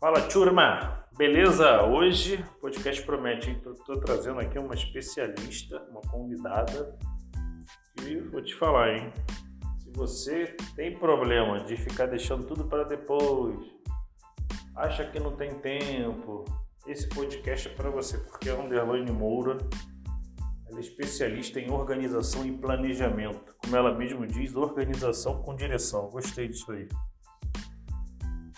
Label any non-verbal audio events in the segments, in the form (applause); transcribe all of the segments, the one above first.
Fala, turma! Beleza? Hoje o podcast promete, hein? Tô, trazendo aqui uma especialista, uma convidada, e vou te falar, hein? Se você tem problema de ficar deixando tudo para depois, acha que não tem tempo, esse podcast é para você, porque a Underline Moura ela é especialista em organização e planejamento. Como ela mesma diz, organização com direção. Gostei disso aí.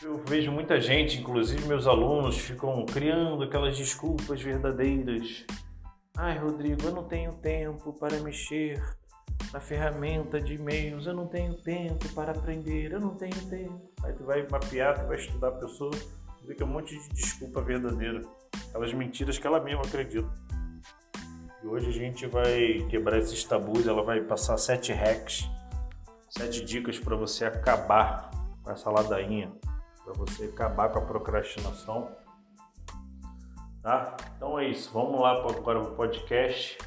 Eu vejo muita gente, inclusive meus alunos, ficam criando aquelas desculpas verdadeiras. Ai, Rodrigo, eu não tenho tempo para mexer na ferramenta de e-mails, eu não tenho tempo para aprender, eu não tenho tempo. Aí tu vai mapear, tu vai estudar a pessoa, vê que é um monte de desculpa verdadeira. Aquelas mentiras que ela mesma acredita. E hoje a gente vai quebrar esses tabus, ela vai passar sete hacks, sete dicas para você acabar com essa ladainha para você acabar com a procrastinação. Tá? Então é isso. Vamos lá para o podcast.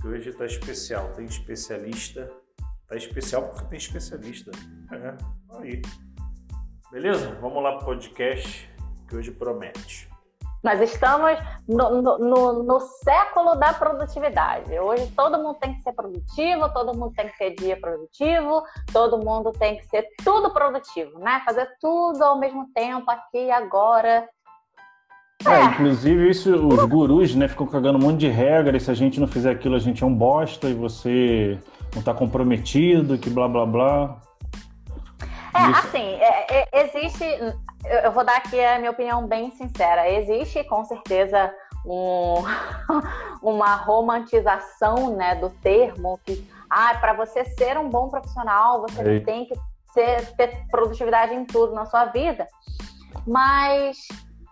Que hoje está especial. Tem especialista. Tá especial porque tem especialista. É, aí. Beleza? Vamos lá para o podcast que hoje promete. Nós estamos no, no, no, século da produtividade. Hoje todo mundo tem que ser produtivo, todo mundo tem que ter dia produtivo, todo mundo tem que ser tudo produtivo, né? Fazer tudo ao mesmo tempo, aqui e agora. É, é, inclusive isso, os gurus, né, ficam cagando um monte de regras, se a gente não fizer aquilo a gente é um bosta e você não está comprometido, que blá blá blá. É, Isso. assim, é, é, existe. Eu vou dar aqui a minha opinião bem sincera. Existe com certeza um, (laughs) uma romantização né, do termo que ah, para você ser um bom profissional, você Ei. tem que ser, ter produtividade em tudo na sua vida. Mas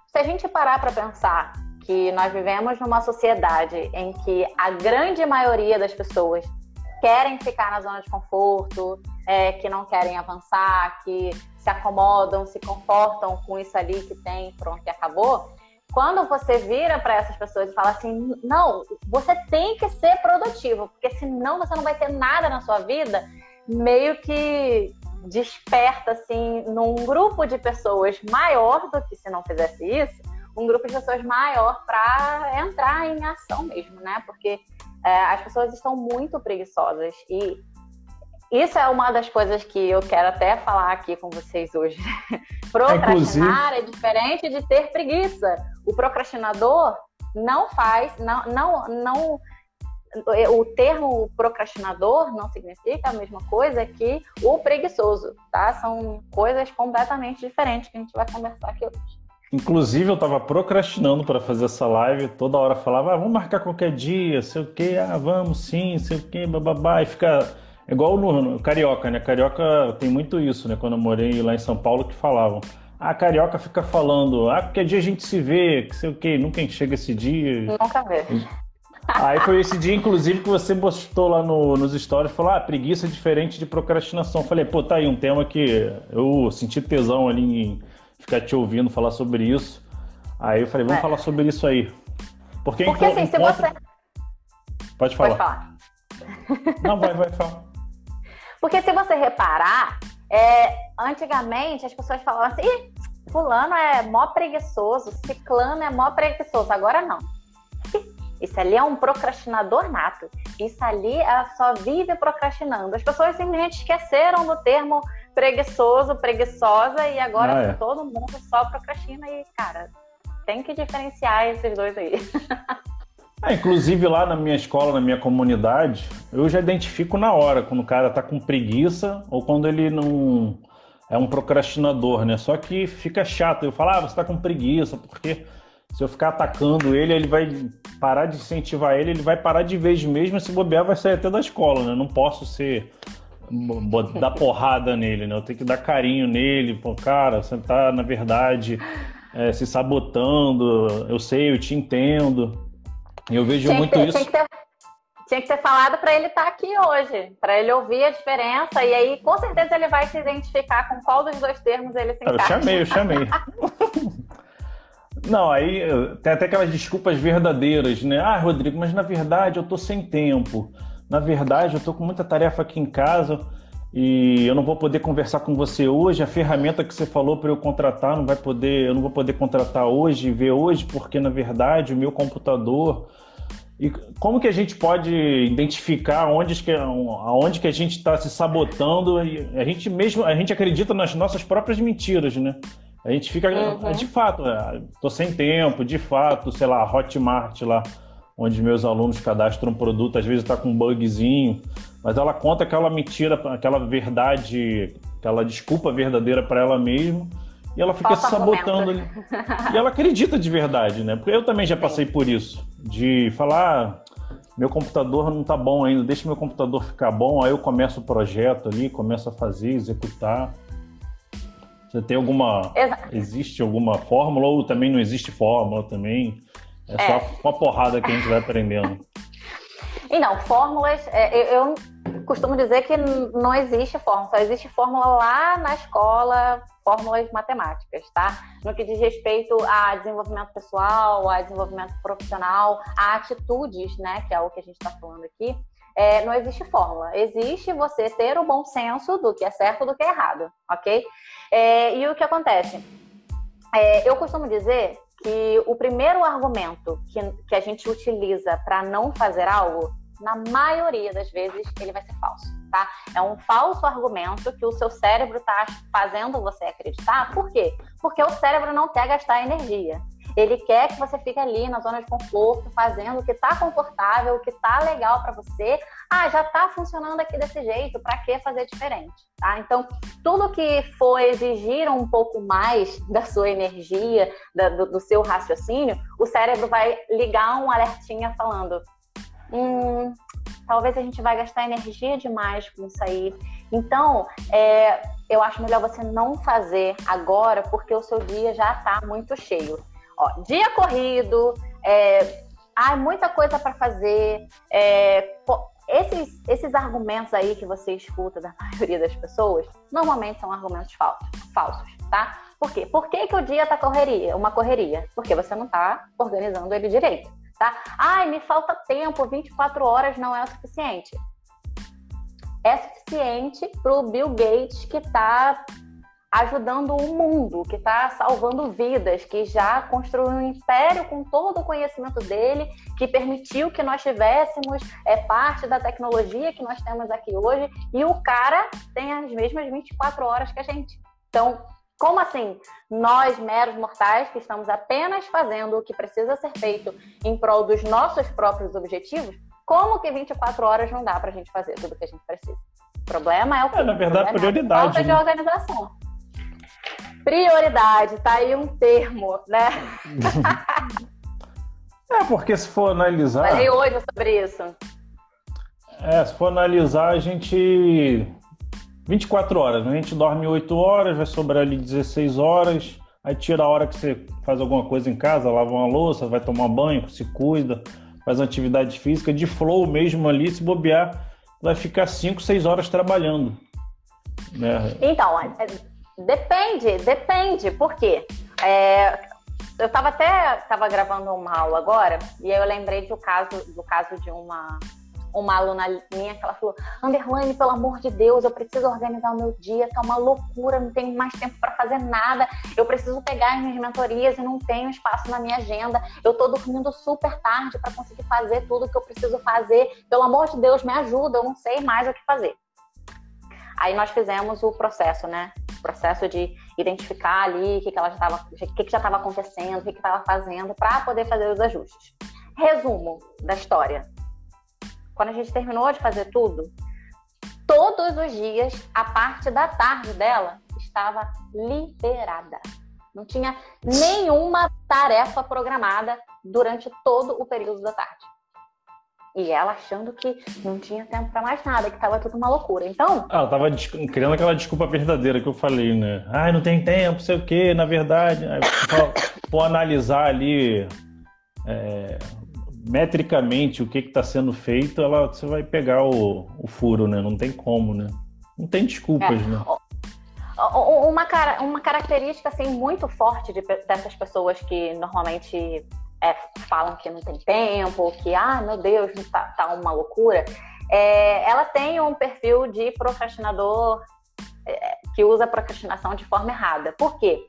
se a gente parar para pensar que nós vivemos numa sociedade em que a grande maioria das pessoas querem ficar na zona de conforto, é, que não querem avançar, que se acomodam, se confortam com isso ali que tem, pronto, e acabou. Quando você vira para essas pessoas e fala assim, não, você tem que ser produtivo, porque senão você não vai ter nada na sua vida, meio que desperta assim num grupo de pessoas maior do que se não fizesse isso, um grupo de pessoas maior para entrar em ação mesmo, né? Porque é, as pessoas estão muito preguiçosas e isso é uma das coisas que eu quero até falar aqui com vocês hoje. (laughs) Procrastinar é diferente de ter preguiça. O procrastinador não faz, não, não, não. O termo procrastinador não significa a mesma coisa que o preguiçoso, tá? São coisas completamente diferentes que a gente vai conversar aqui hoje. Inclusive, eu estava procrastinando para fazer essa live, toda hora falava, ah, vamos marcar qualquer dia, sei o quê, ah, vamos sim, sei o quê, bababá, e fica igual no, no, Carioca, né? Carioca tem muito isso, né? Quando eu morei lá em São Paulo, que falavam, ah, Carioca fica falando, ah, qualquer dia a gente se vê, que sei o quê, nunca chega esse dia. Nunca vê. Aí foi esse dia, inclusive, que você postou lá no, nos stories, falou, ah, preguiça é diferente de procrastinação. Falei, pô, tá aí um tema que eu senti tesão ali em ficar te ouvindo falar sobre isso. Aí eu falei, vamos é. falar sobre isso aí. Porque, Porque assim, se você. Pode falar. Pode falar. Não, vai, vai, fala. Porque se você reparar, é, antigamente as pessoas falavam assim, Ih, fulano é mó preguiçoso, ciclano é mó preguiçoso. Agora não. (laughs) Isso ali é um procrastinador nato. Isso ali é, só vive procrastinando. As pessoas simplesmente esqueceram do termo preguiçoso, preguiçosa, e agora ah, é. todo mundo só procrastina e, cara, tem que diferenciar esses dois aí. (laughs) Ah, inclusive lá na minha escola, na minha comunidade, eu já identifico na hora quando o cara tá com preguiça ou quando ele não é um procrastinador, né? Só que fica chato. Eu falo, ah, você tá com preguiça, porque se eu ficar atacando ele, ele vai parar de incentivar ele, ele vai parar de vez mesmo, se bobear vai sair até da escola, né? Eu não posso ser dar porrada nele, né? Eu tenho que dar carinho nele, pô, cara, você tá, na verdade, é, se sabotando, eu sei, eu te entendo. Eu vejo tinha muito ter, isso. Tinha que ter, tinha que ter falado para ele estar tá aqui hoje, para ele ouvir a diferença, e aí com certeza ele vai se identificar com qual dos dois termos ele se encaixa. Eu chamei, eu chamei. (laughs) Não, aí tem até aquelas desculpas verdadeiras, né? Ah, Rodrigo, mas na verdade eu tô sem tempo. Na verdade, eu tô com muita tarefa aqui em casa. E eu não vou poder conversar com você hoje. A ferramenta que você falou para eu contratar não vai poder, eu não vou poder contratar hoje e ver hoje, porque na verdade o meu computador. E como que a gente pode identificar onde que, aonde que a gente está se sabotando? A gente mesmo, a gente acredita nas nossas próprias mentiras, né? A gente fica, uhum. de fato, é, sem tempo, de fato, sei lá, Hotmart lá, onde meus alunos cadastram um produto, às vezes está com um bugzinho mas ela conta aquela mentira, aquela verdade, aquela desculpa verdadeira para ela mesma, e ela fica se sabotando ali. E ela acredita de verdade, né? Porque eu também já passei por isso, de falar, ah, meu computador não tá bom ainda, deixa meu computador ficar bom, aí eu começo o projeto ali, começo a fazer, executar. Você tem alguma. Exato. Existe alguma fórmula ou também não existe fórmula também? É, é. só uma porrada que a gente vai aprendendo. (laughs) E não, fórmulas, é, eu, costumo dizer que não existe fórmula, só existe fórmula lá na escola, fórmulas matemáticas, tá? No que diz respeito a desenvolvimento pessoal, a desenvolvimento profissional, a atitudes, né, que é o que a gente está falando aqui, é, não existe fórmula. Existe você ter o bom senso do que é certo do que é errado, ok? É, e o que acontece? É, eu costumo dizer que o primeiro argumento que, que a gente utiliza para não fazer algo na maioria das vezes, ele vai ser falso, tá? É um falso argumento que o seu cérebro está fazendo você acreditar. Por quê? Porque o cérebro não quer gastar energia. Ele quer que você fique ali na zona de conforto, fazendo o que está confortável, o que está legal para você. Ah, já está funcionando aqui desse jeito, para que fazer diferente? Tá? Então, tudo que for exigir um pouco mais (laughs) da sua energia, da, do, do seu raciocínio, o cérebro vai ligar um alertinha falando: hum, talvez a gente vai gastar energia demais com isso aí. Então, é, eu acho melhor você não fazer agora, porque o seu dia já está muito cheio. Ó, dia corrido, é, muita coisa para fazer. É, esses, esses argumentos aí que você escuta da maioria das pessoas, normalmente são argumentos falsos, falsos tá? Por quê? Por que, que o dia tá correria, uma correria? Porque você não está organizando ele direito tá? Ai, me falta tempo, 24 horas não é o suficiente. É suficiente para o Bill Gates que está ajudando o mundo, que está salvando vidas, que já construiu um império com todo o conhecimento dele, que permitiu que nós tivéssemos é, parte da tecnologia que nós temos aqui hoje, e o cara tem as mesmas 24 horas que a gente. Então, como assim? Nós, meros mortais, que estamos apenas fazendo o que precisa ser feito em prol dos nossos próprios objetivos, como que 24 horas não dá para a gente fazer tudo o que a gente precisa? O problema é o que? É, na verdade, prioridade. falta né? de organização. Prioridade, tá aí um termo, né? (laughs) é, porque se for analisar. Falei hoje sobre isso. É, se for analisar, a gente 24 horas, né? a gente dorme 8 horas, vai sobrar ali 16 horas, aí tira a hora que você faz alguma coisa em casa, lava uma louça, vai tomar banho, se cuida, faz uma atividade física, de flow mesmo ali, se bobear, vai ficar 5, 6 horas trabalhando. Né? Então, é, depende, depende, por quê? É, eu estava até tava gravando uma aula agora, e eu lembrei do caso, do caso de uma uma aluna minha que ela falou: Underline, pelo amor de Deus, eu preciso organizar o meu dia, tá uma loucura, não tenho mais tempo para fazer nada. Eu preciso pegar as minhas mentorias e não tenho espaço na minha agenda. Eu tô dormindo super tarde para conseguir fazer tudo que eu preciso fazer. Pelo amor de Deus, me ajuda, eu não sei mais o que fazer. Aí nós fizemos o processo, né? Processo de identificar ali o que, que ela já estava, que, que já estava acontecendo, o que estava fazendo, para poder fazer os ajustes. Resumo da história quando a gente terminou de fazer tudo, todos os dias a parte da tarde dela estava liberada. Não tinha nenhuma tarefa programada durante todo o período da tarde. E ela achando que não tinha tempo para mais nada, que estava tudo uma loucura. Então. Ela estava criando aquela desculpa verdadeira que eu falei, né? Ai, não tem tempo, sei o quê, na verdade. Vou analisar ali é, metricamente o que está sendo feito, ela, você vai pegar o, o, furo, né? Não tem como, né? Não tem desculpas, é. né? Uma, uma característica assim, muito forte de, dessas pessoas que normalmente é, falam que não tem tempo, que, ah, meu Deus, tá, tá uma loucura, é, ela tem um perfil de procrastinador é, que usa procrastinação de forma errada. Por quê?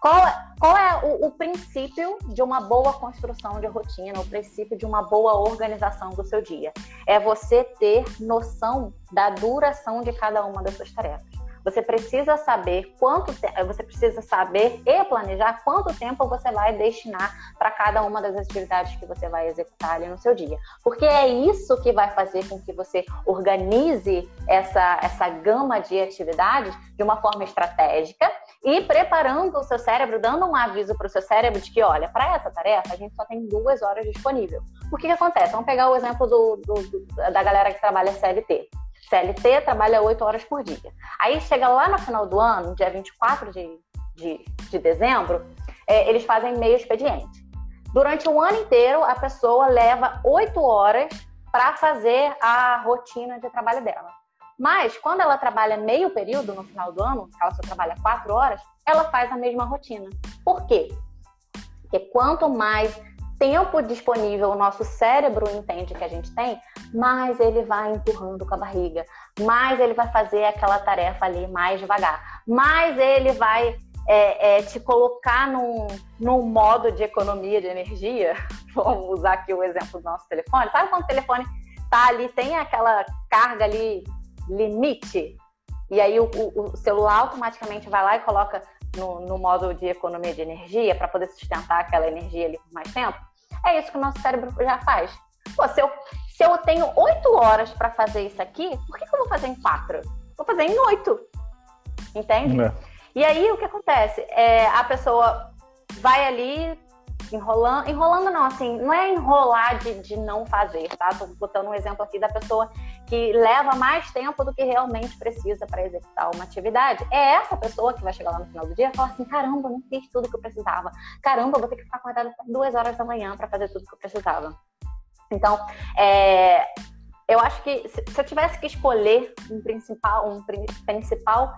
Qual, qual é o, o, princípio de uma boa construção de rotina, o princípio de uma boa organização do seu dia? É você ter noção da duração de cada uma das suas tarefas. Você precisa saber quanto você precisa saber e planejar quanto tempo você vai destinar para cada uma das atividades que você vai executar ali no seu dia. Porque é isso que vai fazer com que você organize essa, essa gama de atividades de uma forma estratégica e preparando o seu cérebro, dando um aviso para o seu cérebro de que, olha, para essa tarefa a gente só tem duas horas disponível. O que, que acontece? Vamos pegar o exemplo do, do, do, da galera que trabalha CLT. CLT trabalha 8 horas por dia. Aí chega lá no final do ano, dia 24 de, de, de dezembro, é, eles fazem meio expediente. Durante o ano inteiro, a pessoa leva 8 horas para fazer a rotina de trabalho dela. Mas, quando ela trabalha meio período no final do ano, ela só trabalha 4 horas, ela faz a mesma rotina. Por quê? Porque quanto mais tempo disponível o nosso cérebro entende que a gente tem, mais ele vai empurrando com a barriga, mais ele vai fazer aquela tarefa ali mais devagar, mais ele vai é, é, te colocar num, num modo de economia de energia. (laughs) Vamos usar aqui o exemplo do nosso telefone. Sabe quando o telefone tá ali, tem aquela carga ali limite? E aí o, o, o celular automaticamente vai lá e coloca no, no modo de economia de energia para poder sustentar aquela energia ali por mais tempo. É isso que o nosso cérebro já faz. Pô, se eu, se eu tenho oito horas para fazer isso aqui, por que, que, eu vou fazer em quatro? Vou fazer em oito. Entende? É. E aí o que acontece? É, a pessoa vai ali, enrolando, enrolando não, assim, não é enrolar de, de não fazer, tá? Tô botando um exemplo aqui da pessoa que leva mais tempo do que realmente precisa para executar uma atividade. É essa pessoa que vai chegar lá no final do dia e falar assim: caramba, não fiz tudo que eu precisava. Caramba, vou ter que ficar acordada duas horas da manhã para fazer tudo que eu precisava. Então, é, eu acho que se, eu tivesse que escolher um principal, um principal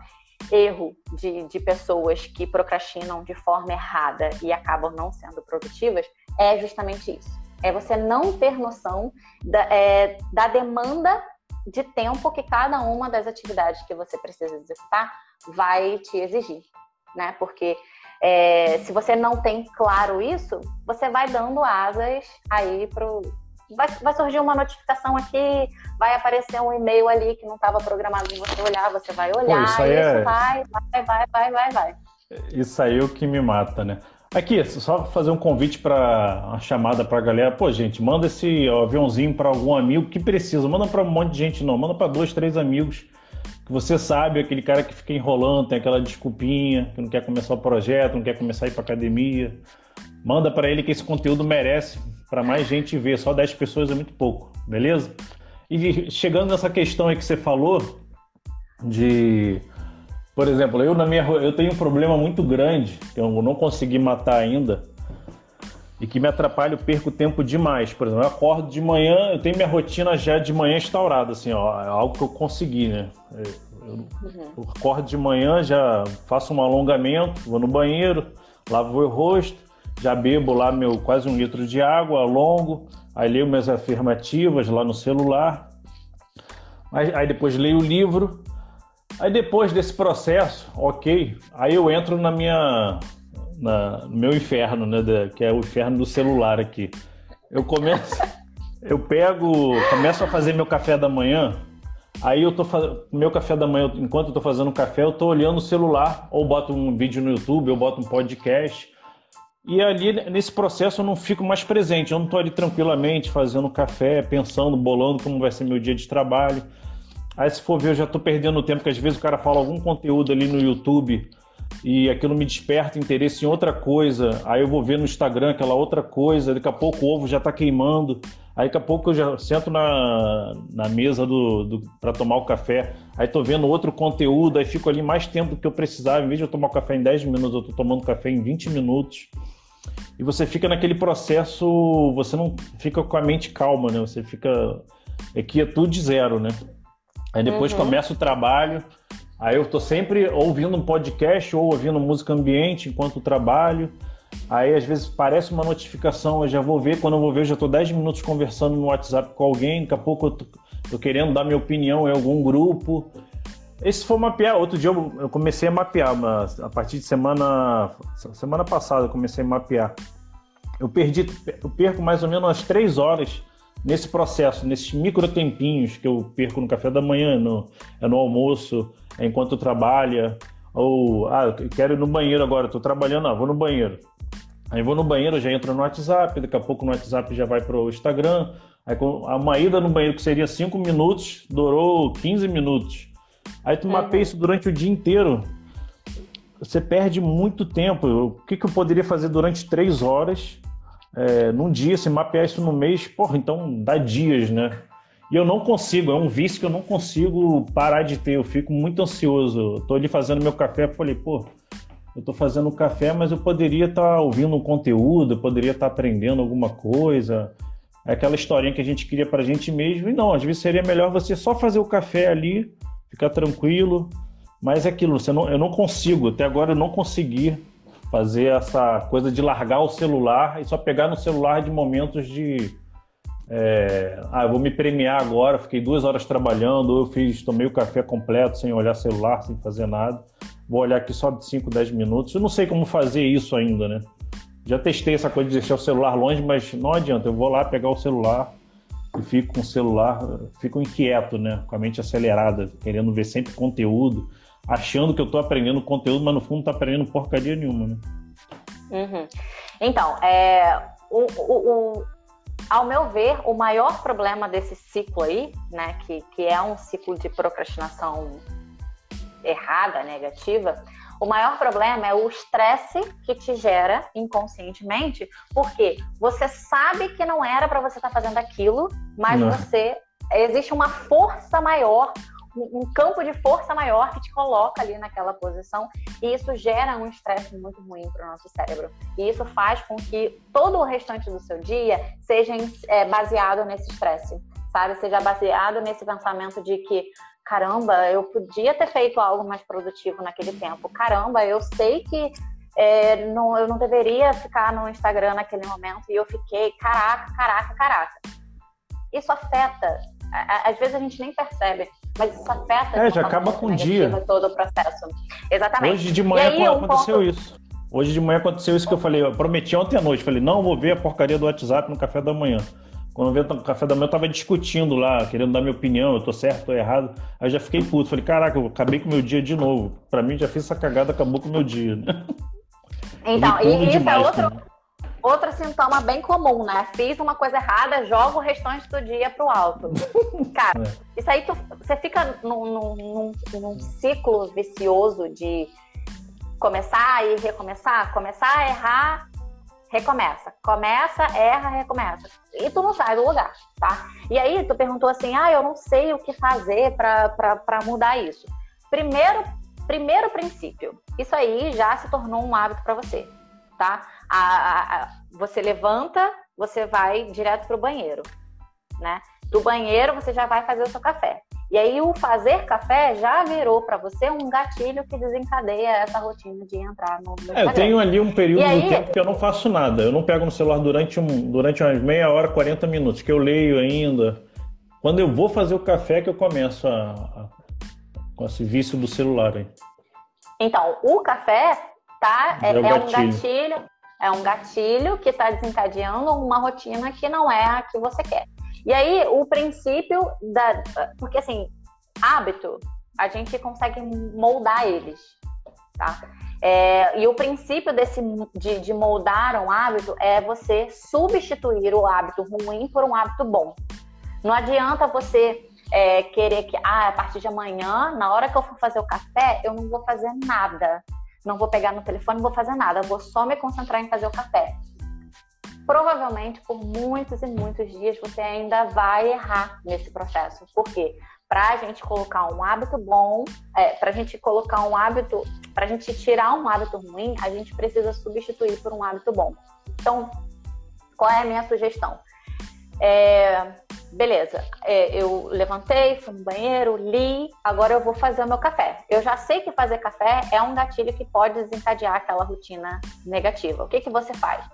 erro de, de pessoas que procrastinam de forma errada e acabam não sendo produtivas é justamente isso. É você não ter noção da, é, da demanda de tempo que cada uma das atividades que você precisa executar vai te exigir, né? Porque é, se você não tem claro isso, você vai dando asas aí pro vai, vai surgir uma notificação aqui, vai aparecer um e-mail ali que não estava programado de você olhar, você vai olhar, Pô, isso, aí isso é... vai, vai, vai, vai, vai, vai. Isso aí é o que me mata, né? Aqui, só fazer um convite para uma chamada para a galera. Pô, gente, manda esse aviãozinho para algum amigo que precisa. Manda para um monte de gente, não. Manda para dois, três amigos que você sabe, aquele cara que fica enrolando, tem aquela desculpinha, que não quer começar o projeto, não quer começar a ir para academia. Manda para ele que esse conteúdo merece para mais gente ver. Só 10 pessoas é muito pouco, beleza? E chegando nessa questão aí que você falou de por exemplo, eu na minha eu tenho um problema muito grande que eu não consegui matar ainda e que me atrapalha, eu perco tempo demais. Por exemplo, eu acordo de manhã, eu tenho minha rotina já de manhã instaurada, assim, ó, é algo que eu consegui, né? Eu, uhum. eu acordo de manhã, já faço um alongamento, vou no banheiro, lavo o rosto, já bebo lá meu quase um litro de água, alongo, aí leio minhas afirmativas lá no celular, aí, aí depois leio o livro, Aí depois desse processo, ok, aí eu entro na minha, na, no meu inferno, né, que é o inferno do celular aqui. Eu começo, (laughs) eu pego, começo a fazer meu café da manhã. Aí eu tô fazendo meu café da manhã, enquanto eu tô fazendo café, eu tô olhando o celular, ou boto um vídeo no YouTube, ou boto um podcast. E ali nesse processo eu não fico mais presente, eu não tô ali tranquilamente fazendo café, pensando, bolando como vai ser meu dia de trabalho. Aí se for ver, eu já estou perdendo tempo, porque às vezes o cara fala algum conteúdo ali no YouTube e aquilo me desperta interesse em outra coisa. Aí eu vou ver no Instagram aquela outra coisa, daqui a pouco o ovo já está queimando. Aí daqui a pouco eu já sento na, na mesa do, do para tomar o café. Aí tô vendo outro conteúdo, aí fico ali mais tempo do que eu precisava. Em vez de eu tomar o café em 10 minutos, eu tô tomando café em 20 minutos. E você fica naquele processo, você não fica com a mente calma, né? Você fica. É que é tudo de zero, né? Aí depois uhum. começa o trabalho. Aí eu tô sempre ouvindo um podcast ou ouvindo música ambiente enquanto trabalho. Aí às vezes parece uma notificação, eu já vou ver. Quando eu vou ver, eu já tô 10 minutos conversando no WhatsApp com alguém. Daqui a pouco eu tô querendo dar minha opinião em algum grupo. Esse foi mapear. Outro dia eu, eu comecei a mapear, mas a partir de semana semana passada eu comecei a mapear. Eu perdi, eu perco mais ou menos umas três horas nesse processo, nesses micro tempinhos que eu perco no café da manhã, no, é no almoço, é enquanto trabalha, ou ah, eu quero ir no banheiro agora, estou trabalhando, ah, vou no banheiro. Aí vou no banheiro, já entro no WhatsApp, daqui a pouco no WhatsApp já vai para o Instagram. Aí uma ida no banheiro que seria 5 minutos, durou 15 minutos. Aí tu mapeia isso durante o dia inteiro. Você perde muito tempo. O que, que eu poderia fazer durante 3 horas é, num dia? Se mapear isso no mês, porra, então dá dias, né? E eu não consigo, é um vício que eu não consigo parar de ter. Eu fico muito ansioso. Estou ali fazendo meu café, falei, pô, eu estou fazendo café, mas eu poderia estar tá ouvindo um conteúdo, eu poderia estar tá aprendendo alguma coisa. É aquela historinha que a gente queria para a gente mesmo. E não, às vezes seria melhor você só fazer o café ali, ficar tranquilo. Mas é aquilo, você não, eu não consigo, até agora eu não consegui fazer essa coisa de largar o celular e só pegar no celular de momentos de. É, ah, eu vou me premiar agora, fiquei duas horas trabalhando, ou eu fiz, tomei o café completo sem olhar celular, sem fazer nada vou olhar aqui só de 5, 10 minutos. Eu não sei como fazer isso ainda, né? Já testei essa coisa de deixar o celular longe, mas não adianta. Eu vou lá pegar o celular e fico com o celular, fico inquieto, né? Com a mente acelerada, querendo ver sempre conteúdo, achando que eu estou aprendendo conteúdo, mas no fundo não tô aprendendo porcaria nenhuma, né? Uhum. Então, é, o, o, o, ao meu ver, o maior problema desse ciclo aí, né, que, que é um ciclo de procrastinação errada, negativa, o maior problema é o estresse que te gera inconscientemente, porque você sabe que não era para você estar tá fazendo aquilo, mas não. você existe uma força maior, um campo de força maior que te coloca ali naquela posição e isso gera um estresse muito ruim para o nosso cérebro. E isso faz com que todo o restante do seu dia seja é, baseado nesse estresse, sabe? Seja baseado nesse pensamento de que caramba, eu podia ter feito algo mais produtivo naquele tempo. Caramba, eu sei que é, não, eu não deveria ficar no Instagram naquele momento e eu fiquei, caraca, caraca, caraca. Isso afeta. Às vezes a gente nem percebe, mas isso afeta. É, já acaba com o dia. Todo o processo. Exatamente. Hoje de manhã aí, aconteceu um ponto... isso. Hoje de manhã aconteceu isso que eu falei. Eu prometi ontem à noite. Falei, não vou ver a porcaria do WhatsApp no café da manhã. Quando veio o café da manhã, eu tava discutindo lá, querendo dar minha opinião, eu tô certo, tô errado. Aí já fiquei puto. Falei, caraca, eu acabei com o meu dia de novo. Pra mim, já fiz essa cagada, acabou com o meu dia, né? Então, e isso é demais, é outro, né? outro sintoma bem comum, né? Fiz uma coisa errada, jogo o restante do dia pro alto. (laughs) Cara, é. isso aí tu, você fica num, num, num ciclo vicioso de começar e recomeçar, começar a errar recomeça. Começa, erra, recomeça. E tu não sai do lugar, tá? E aí tu perguntou assim, ah, eu não sei o que fazer para mudar isso. Primeiro, primeiro princípio, isso aí já se tornou um hábito para você, tá? A, a, a, você levanta, você vai direto pro banheiro, né? Do banheiro você já vai fazer o seu café. E aí o fazer café já virou para você um gatilho que desencadeia essa rotina de entrar no, no É, eu tenho ali um período aí... do tempo que eu não faço nada. Eu não pego no celular durante, um, durante umas meia hora, 40 minutos, que eu leio ainda. Quando eu vou fazer o café que eu começo a, a com esse vício do celular aí. Então, o café tá, é, é, é um gatilho, é um gatilho que está desencadeando uma rotina que não é a que você quer. E aí, o princípio da. Porque, assim, hábito, a gente consegue moldar eles, tá? É, e o princípio desse, de, de moldar um hábito é você substituir o hábito ruim por um hábito bom. Não adianta você é, querer que, ah, a partir de amanhã, na hora que eu for fazer o café, eu não vou fazer nada. Não vou pegar no telefone, não vou fazer nada. Eu vou só me concentrar em fazer o café provavelmente por muitos e muitos dias você ainda vai errar nesse processo. Por quê? Para a gente colocar um hábito bom, é, para a gente colocar um hábito, para a gente tirar um hábito ruim, a gente precisa substituir por um hábito bom. Então, qual é a minha sugestão? É, beleza, é, eu levantei, fui no banheiro, li, agora eu vou fazer o meu café. Eu já sei que fazer café é um gatilho que pode desencadear aquela rotina negativa. O que, que você faz?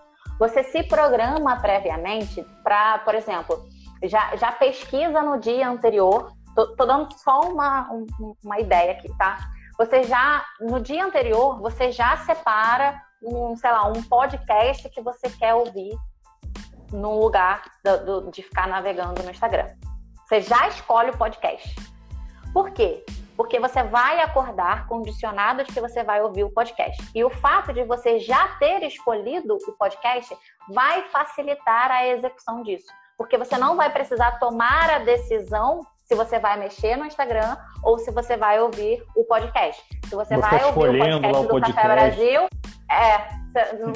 Você se programa previamente para, por exemplo, já, já pesquisa no dia anterior. Tô, tô dando só uma, um, uma ideia aqui, tá? Você já, no dia anterior, você já separa um, sei lá, um podcast que você quer ouvir no lugar do, do, de ficar navegando no Instagram. Você já escolhe o podcast. Por quê? Porque você vai acordar condicionado de que você vai ouvir o podcast. E o fato de você já ter escolhido o podcast vai facilitar a execução disso. Porque você não vai precisar tomar a decisão se você vai mexer no Instagram ou se você vai ouvir o podcast. Se você, você vai ouvir o podcast do podcast. Café Brasil, é,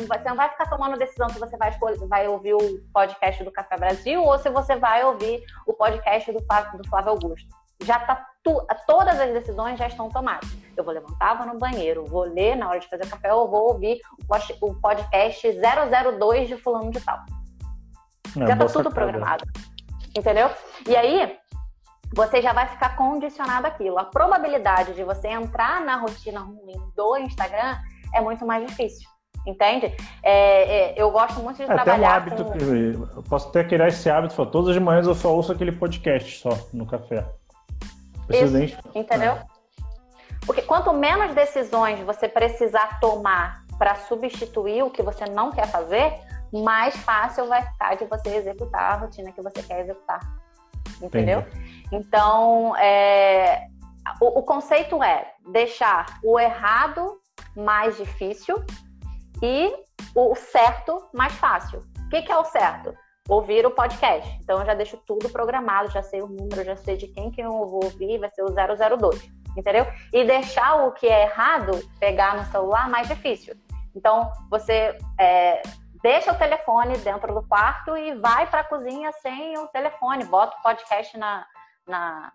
você não vai ficar tomando decisão se você vai, vai ouvir o podcast do Café Brasil ou se você vai ouvir o podcast do, do Flávio Augusto. Já tá tu, todas as decisões já estão tomadas. Eu vou levantar, vou no banheiro, vou ler na hora de fazer café ou vou ouvir o podcast 002 de fulano de tal. É, já tá tudo programado. Entendeu? E aí, você já vai ficar condicionado àquilo. A probabilidade de você entrar na rotina ruim do Instagram é muito mais difícil. Entende? É, é, eu gosto muito de é, trabalhar. Até um hábito com... que eu posso até criar esse hábito. Todas as manhãs eu só ouço aquele podcast só no café. Isso, entendeu? É. Porque quanto menos decisões você precisar tomar para substituir o que você não quer fazer, mais fácil vai ficar de você executar a rotina que você quer executar. Entendeu? Entendi. Então, é, o, o conceito é deixar o errado mais difícil e o certo mais fácil. O que, que é o certo? Ouvir o podcast. Então eu já deixo tudo programado, já sei o número, já sei de quem que eu vou ouvir, vai ser o 002, entendeu? E deixar o que é errado pegar no celular mais difícil. Então você é, deixa o telefone dentro do quarto e vai para a cozinha sem o telefone, bota o podcast na, na,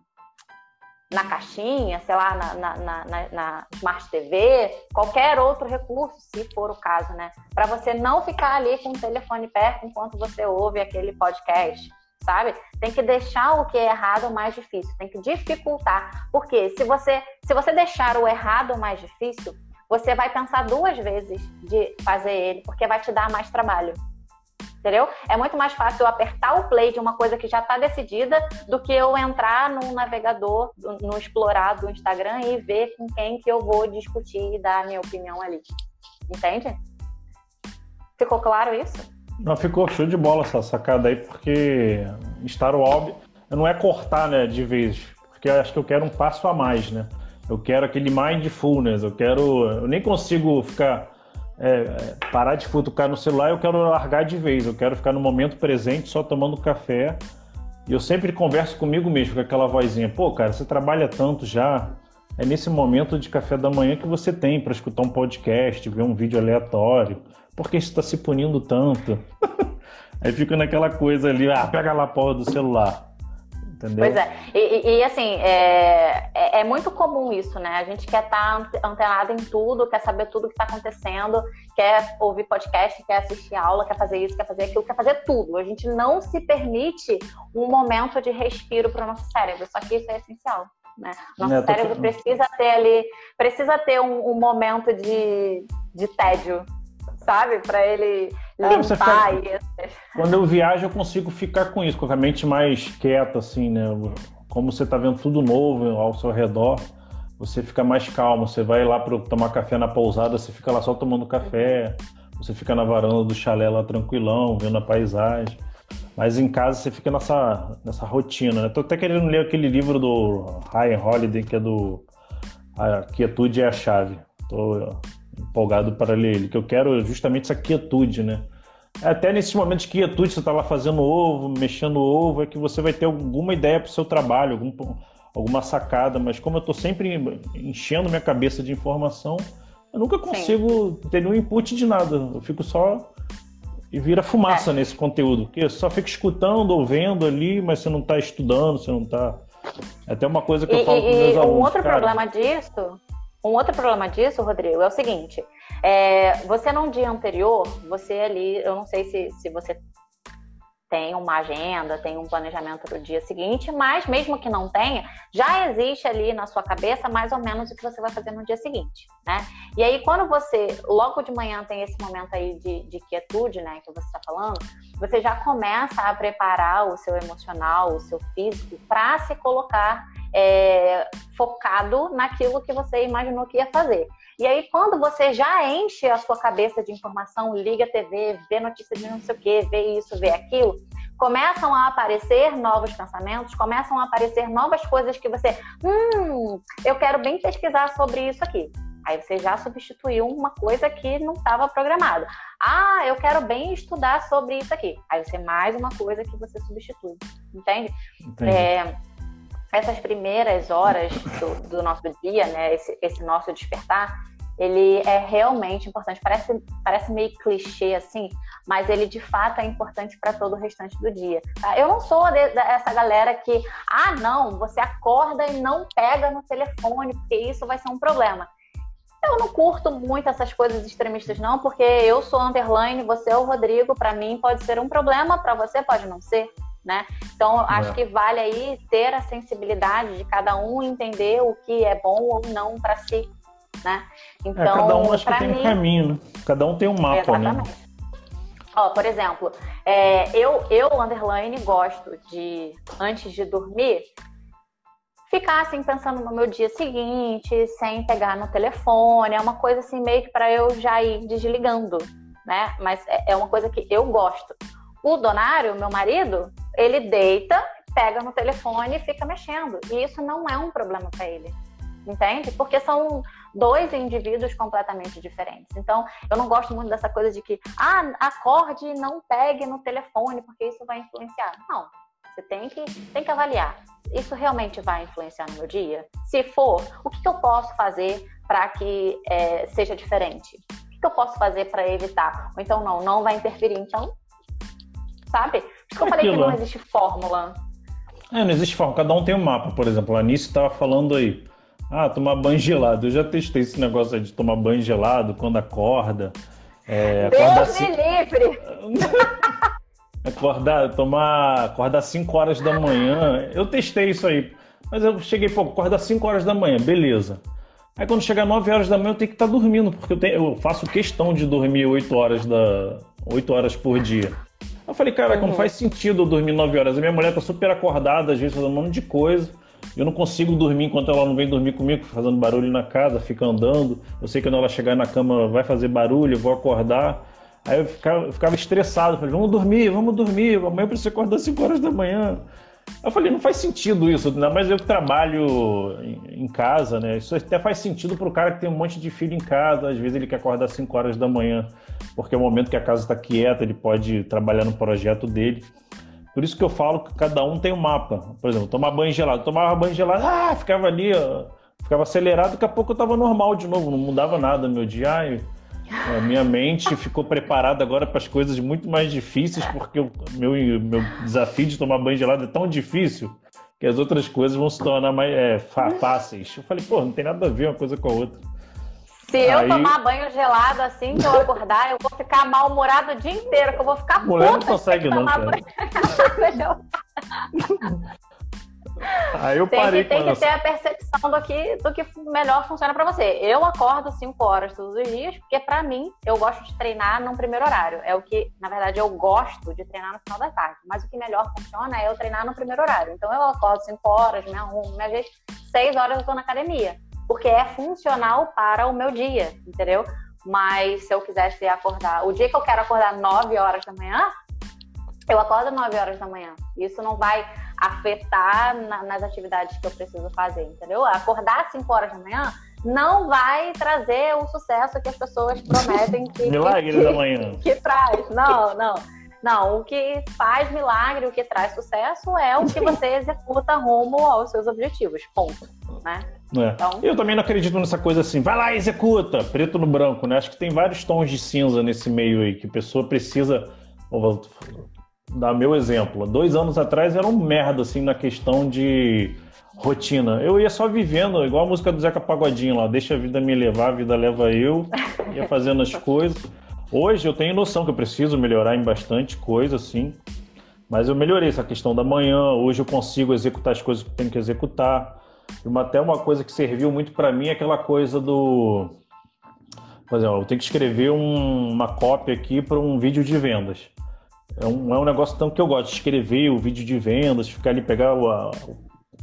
na caixinha, sei lá, na, na, na, na, Smart TV, qualquer outro recurso, se for o caso, né? Para você não ficar ali com o telefone perto enquanto você ouve aquele podcast, sabe? Tem que deixar o que é errado mais difícil, tem que dificultar. Porque se você, se você deixar o errado mais difícil, você vai pensar duas vezes de fazer ele, porque vai te dar mais trabalho entendeu? É muito mais fácil eu apertar o play de uma coisa que já está decidida do que eu entrar no navegador, no explorar do Instagram e ver com quem que eu vou discutir e dar a minha opinião ali. Entende? Ficou claro isso? Não, ficou show de bola essa sacada aí, porque Star Wars não é cortar, né, de vez, porque eu acho que eu quero um passo a mais, né? Eu quero aquele mindfulness, eu quero. Eu nem consigo ficar é, parar de futucar no celular, eu quero largar de vez, eu quero ficar no momento presente só tomando café. E eu sempre converso comigo mesmo com aquela vozinha: pô, cara, você trabalha tanto já. É nesse momento de café da manhã que você tem para escutar um podcast, ver um vídeo aleatório. Por que você está se punindo tanto? (laughs) Aí fica naquela coisa ali: ah, pega lá a porra do celular. Entendeu? Pois é. E, e assim, é, é, é, muito comum isso, né? A gente quer estar tá antenado em tudo, quer saber tudo que está acontecendo, quer ouvir podcast, quer assistir aula, quer fazer isso, quer fazer aquilo, quer fazer tudo. A gente não se permite um momento de respiro para o nosso cérebro, só que isso é essencial. Né? Nosso é, cérebro tô... precisa ter ali, precisa ter um, um momento de, de tédio, sabe? Para ele é, limpar fica... Quando eu viajo, eu consigo ficar com isso, com a mente mais quieta, assim, né? Como você tá vendo tudo novo ao seu redor, você fica mais calmo. Você vai lá para tomar café na pousada, você fica lá só tomando café. Você fica na varanda do chalé lá tranquilão, vendo a paisagem. Mas em casa você fica nessa, nessa rotina, né? Tô até querendo ler aquele livro do Ryan Holiday, que é do A Quietude é a Chave. Tô empolgado para ler ele, que eu quero justamente essa quietude, né? Até nesses momentos de quietude, você está lá fazendo ovo, mexendo ovo, é que você vai ter alguma ideia para o seu trabalho, algum, alguma sacada, mas como eu estou sempre enchendo minha cabeça de informação, eu nunca consigo Sim. ter nenhum input de nada. Eu fico só. E vira fumaça é. nesse conteúdo. Porque só fica escutando ou vendo ali, mas você não está estudando, você não está. É até uma coisa que e, eu falo com meus alunos. Um outro cara, problema disso um outro problema disso, Rodrigo, é o seguinte: é, você num dia anterior, você ali, eu não sei se, se você tem uma agenda, tem um planejamento para o dia seguinte, mas mesmo que não tenha, já existe ali na sua cabeça mais ou menos o que você vai fazer no dia seguinte, né? E aí, quando você, logo de manhã, tem esse momento aí de, de quietude, né, que você está falando, você já começa a preparar o seu emocional, o seu físico, para se colocar é, focado naquilo que você imaginou que ia fazer. E aí, quando você já enche a sua cabeça de informação, liga a TV, vê notícia de não sei o quê, vê isso, vê aquilo, começam a aparecer novos pensamentos, começam a aparecer novas coisas que você, hum, eu quero bem pesquisar sobre isso aqui. Aí você já substituiu uma coisa que não estava programada. Ah, eu quero bem estudar sobre isso aqui. Aí você mais uma coisa que você substitui. Entende? É, essas primeiras horas do, do nosso dia, né? Esse, esse nosso despertar, ele é realmente importante. Parece, parece meio clichê assim, mas ele de fato é importante para todo o restante do dia. Tá? Eu não sou dessa galera que, ah, não, você acorda e não pega no telefone, porque isso vai ser um problema. Eu não curto muito essas coisas extremistas, não, porque eu sou underline, você é o Rodrigo, para mim pode ser um problema, para você pode não ser. Né? Então, acho é. que vale aí ter a sensibilidade de cada um entender o que é bom ou não para si né? Então, é, cada um acho que tem mim, um caminho, né? Cada um tem um mapa, né? exatamente. né? Ó, por exemplo, é, eu, eu, underline, gosto de, antes de dormir, ficar assim pensando no meu dia seguinte, sem pegar no telefone, é uma coisa assim meio que para eu já ir desligando, né? Mas é, é uma coisa que eu gosto. O Donário, meu marido, ele deita, pega no telefone e fica mexendo. E isso não é um problema para ele. Entende? Porque são dois indivíduos completamente diferentes. Então, eu não gosto muito dessa coisa de que, ah, acorde e não pegue no telefone, porque isso vai influenciar. Não. Você tem que, tem que avaliar. Isso realmente vai influenciar no meu dia? Se for, o que, que eu posso fazer para que é, seja diferente? O que, que eu posso fazer para evitar? Ou então, não, não vai interferir. Então, sabe? Por isso que eu falei que não existe fórmula. É, não existe fórmula. Cada um tem um mapa, por exemplo. A Anice estava falando aí. Ah, tomar banho gelado. Eu já testei esse negócio de tomar banho gelado quando acorda. É, Deus assim... me livre! (laughs) acordar, tomar, acordar 5 horas da manhã. Eu testei isso aí. Mas eu cheguei, pô, acordar 5 horas da manhã, beleza. Aí quando chegar 9 horas da manhã eu tenho que estar tá dormindo, porque eu, tenho, eu, faço questão de dormir 8 horas, da, 8 horas por dia. Eu falei, cara, uhum. não faz sentido eu dormir 9 horas. A minha mulher tá super acordada, às vezes fazendo um monte de coisa. Eu não consigo dormir enquanto ela não vem dormir comigo, fazendo barulho na casa, fica andando. Eu sei que quando ela chegar na cama vai fazer barulho, eu vou acordar. Aí eu ficava, eu ficava estressado, falei, vamos dormir, vamos dormir, amanhã eu preciso acordar às 5 horas da manhã. Eu falei, não faz sentido isso, né? mas eu trabalho em casa, né? Isso até faz sentido para o cara que tem um monte de filho em casa, às vezes ele quer acordar às 5 horas da manhã, porque é o momento que a casa está quieta, ele pode trabalhar no projeto dele. Por isso que eu falo que cada um tem um mapa. Por exemplo, tomar banho gelado. Tomava banho gelado, ah, ficava ali, ó, ficava acelerado, daqui a pouco eu tava normal de novo, não mudava nada meu dia. Ai, a minha mente (laughs) ficou preparada agora para as coisas muito mais difíceis, porque o meu, meu desafio de tomar banho gelado é tão difícil que as outras coisas vão se tornar mais é, fáceis. Eu falei, pô, não tem nada a ver uma coisa com a outra. Se eu Aí... tomar banho gelado assim que eu acordar, eu vou ficar mal-humorado o dia inteiro, que eu vou ficar Mulher não consegue não, cara. (laughs) Aí eu tem parei que, tem que ter a percepção do que, do que melhor funciona para você. Eu acordo 5 horas todos os dias, porque para mim, eu gosto de treinar no primeiro horário. É o que, na verdade, eu gosto de treinar no final da tarde. Mas o que melhor funciona é eu treinar no primeiro horário. Então eu acordo 5 horas, me arrumo, me ajeito, 6 horas eu tô na academia porque é funcional para o meu dia, entendeu? Mas se eu quisesse acordar, o dia que eu quero acordar 9 horas da manhã, eu acordo 9 horas da manhã. Isso não vai afetar na, nas atividades que eu preciso fazer, entendeu? Acordar 5 horas da manhã não vai trazer o sucesso que as pessoas (laughs) prometem que, Milagre que, da manhã. que traz. Não, não. Não, o que faz milagre, o que traz sucesso é o que (laughs) você executa rumo aos seus objetivos. Ponto. Né? É. Então... Eu também não acredito nessa coisa assim, vai lá, executa, preto no branco, né? Acho que tem vários tons de cinza nesse meio aí, que a pessoa precisa. Vou dar meu exemplo. Dois anos atrás era um merda, assim, na questão de rotina. Eu ia só vivendo, igual a música do Zeca Pagodinho lá, deixa a vida me levar, a vida leva eu, ia fazendo as coisas. Hoje eu tenho noção que eu preciso melhorar em bastante coisa, assim. Mas eu melhorei essa questão da manhã, hoje eu consigo executar as coisas que tenho que executar. Uma, até uma coisa que serviu muito para mim é aquela coisa do. Por exemplo, eu tenho que escrever um, uma cópia aqui para um vídeo de vendas. É um, é um negócio tão que eu gosto de escrever o vídeo de vendas, ficar ali, pegar o, a, o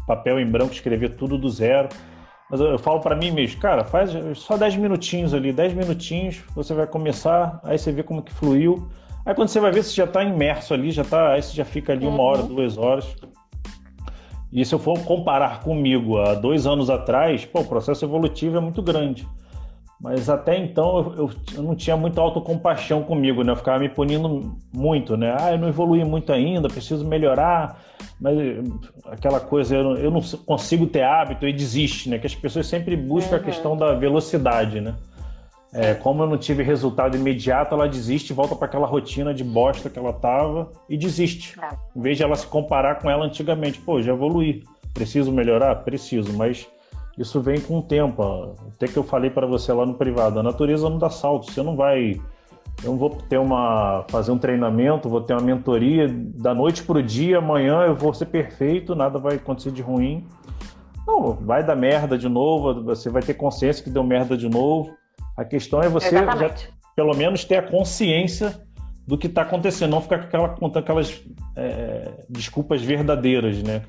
papel em branco, escrever tudo do zero. Mas eu, eu falo para mim mesmo, cara, faz só 10 minutinhos ali, 10 minutinhos, você vai começar, aí você vê como que fluiu. Aí quando você vai ver, você já está imerso ali, já tá, aí você já fica ali uma hora, uhum. duas horas. E se eu for comparar comigo há dois anos atrás, pô, o processo evolutivo é muito grande. Mas até então eu, eu, não tinha muita autocompaixão comigo, né? Eu ficava me punindo muito, né? Ah, eu não evolui muito ainda, preciso melhorar. Mas aquela coisa, eu não, eu não consigo ter hábito e desiste, né? Que as pessoas sempre buscam uhum. a questão da velocidade, né? É, como eu não tive resultado imediato, ela desiste, volta para aquela rotina de bosta que ela tava e desiste. É. Em vez de ela se comparar com ela antigamente, pô, já evoluí, preciso melhorar, preciso, mas isso vem com o tempo. Até que eu falei para você lá no privado, a natureza não dá salto. Você não vai, eu não vou ter uma fazer um treinamento, vou ter uma mentoria da noite para o dia. Amanhã eu vou ser perfeito, nada vai acontecer de ruim. Não, vai dar merda de novo. Você vai ter consciência que deu merda de novo. A questão é você, já, pelo menos, ter a consciência do que está acontecendo, não ficar com aquela, contando aquelas é, desculpas verdadeiras, né?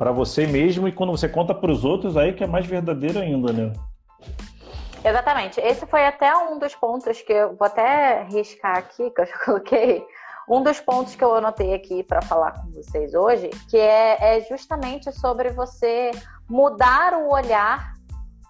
para você mesmo e quando você conta para os outros, aí que é mais verdadeiro ainda, né? Exatamente. Esse foi até um dos pontos que eu vou até riscar aqui, que eu já (laughs) coloquei. Um dos pontos que eu anotei aqui para falar com vocês hoje, que é, é, justamente sobre você mudar o olhar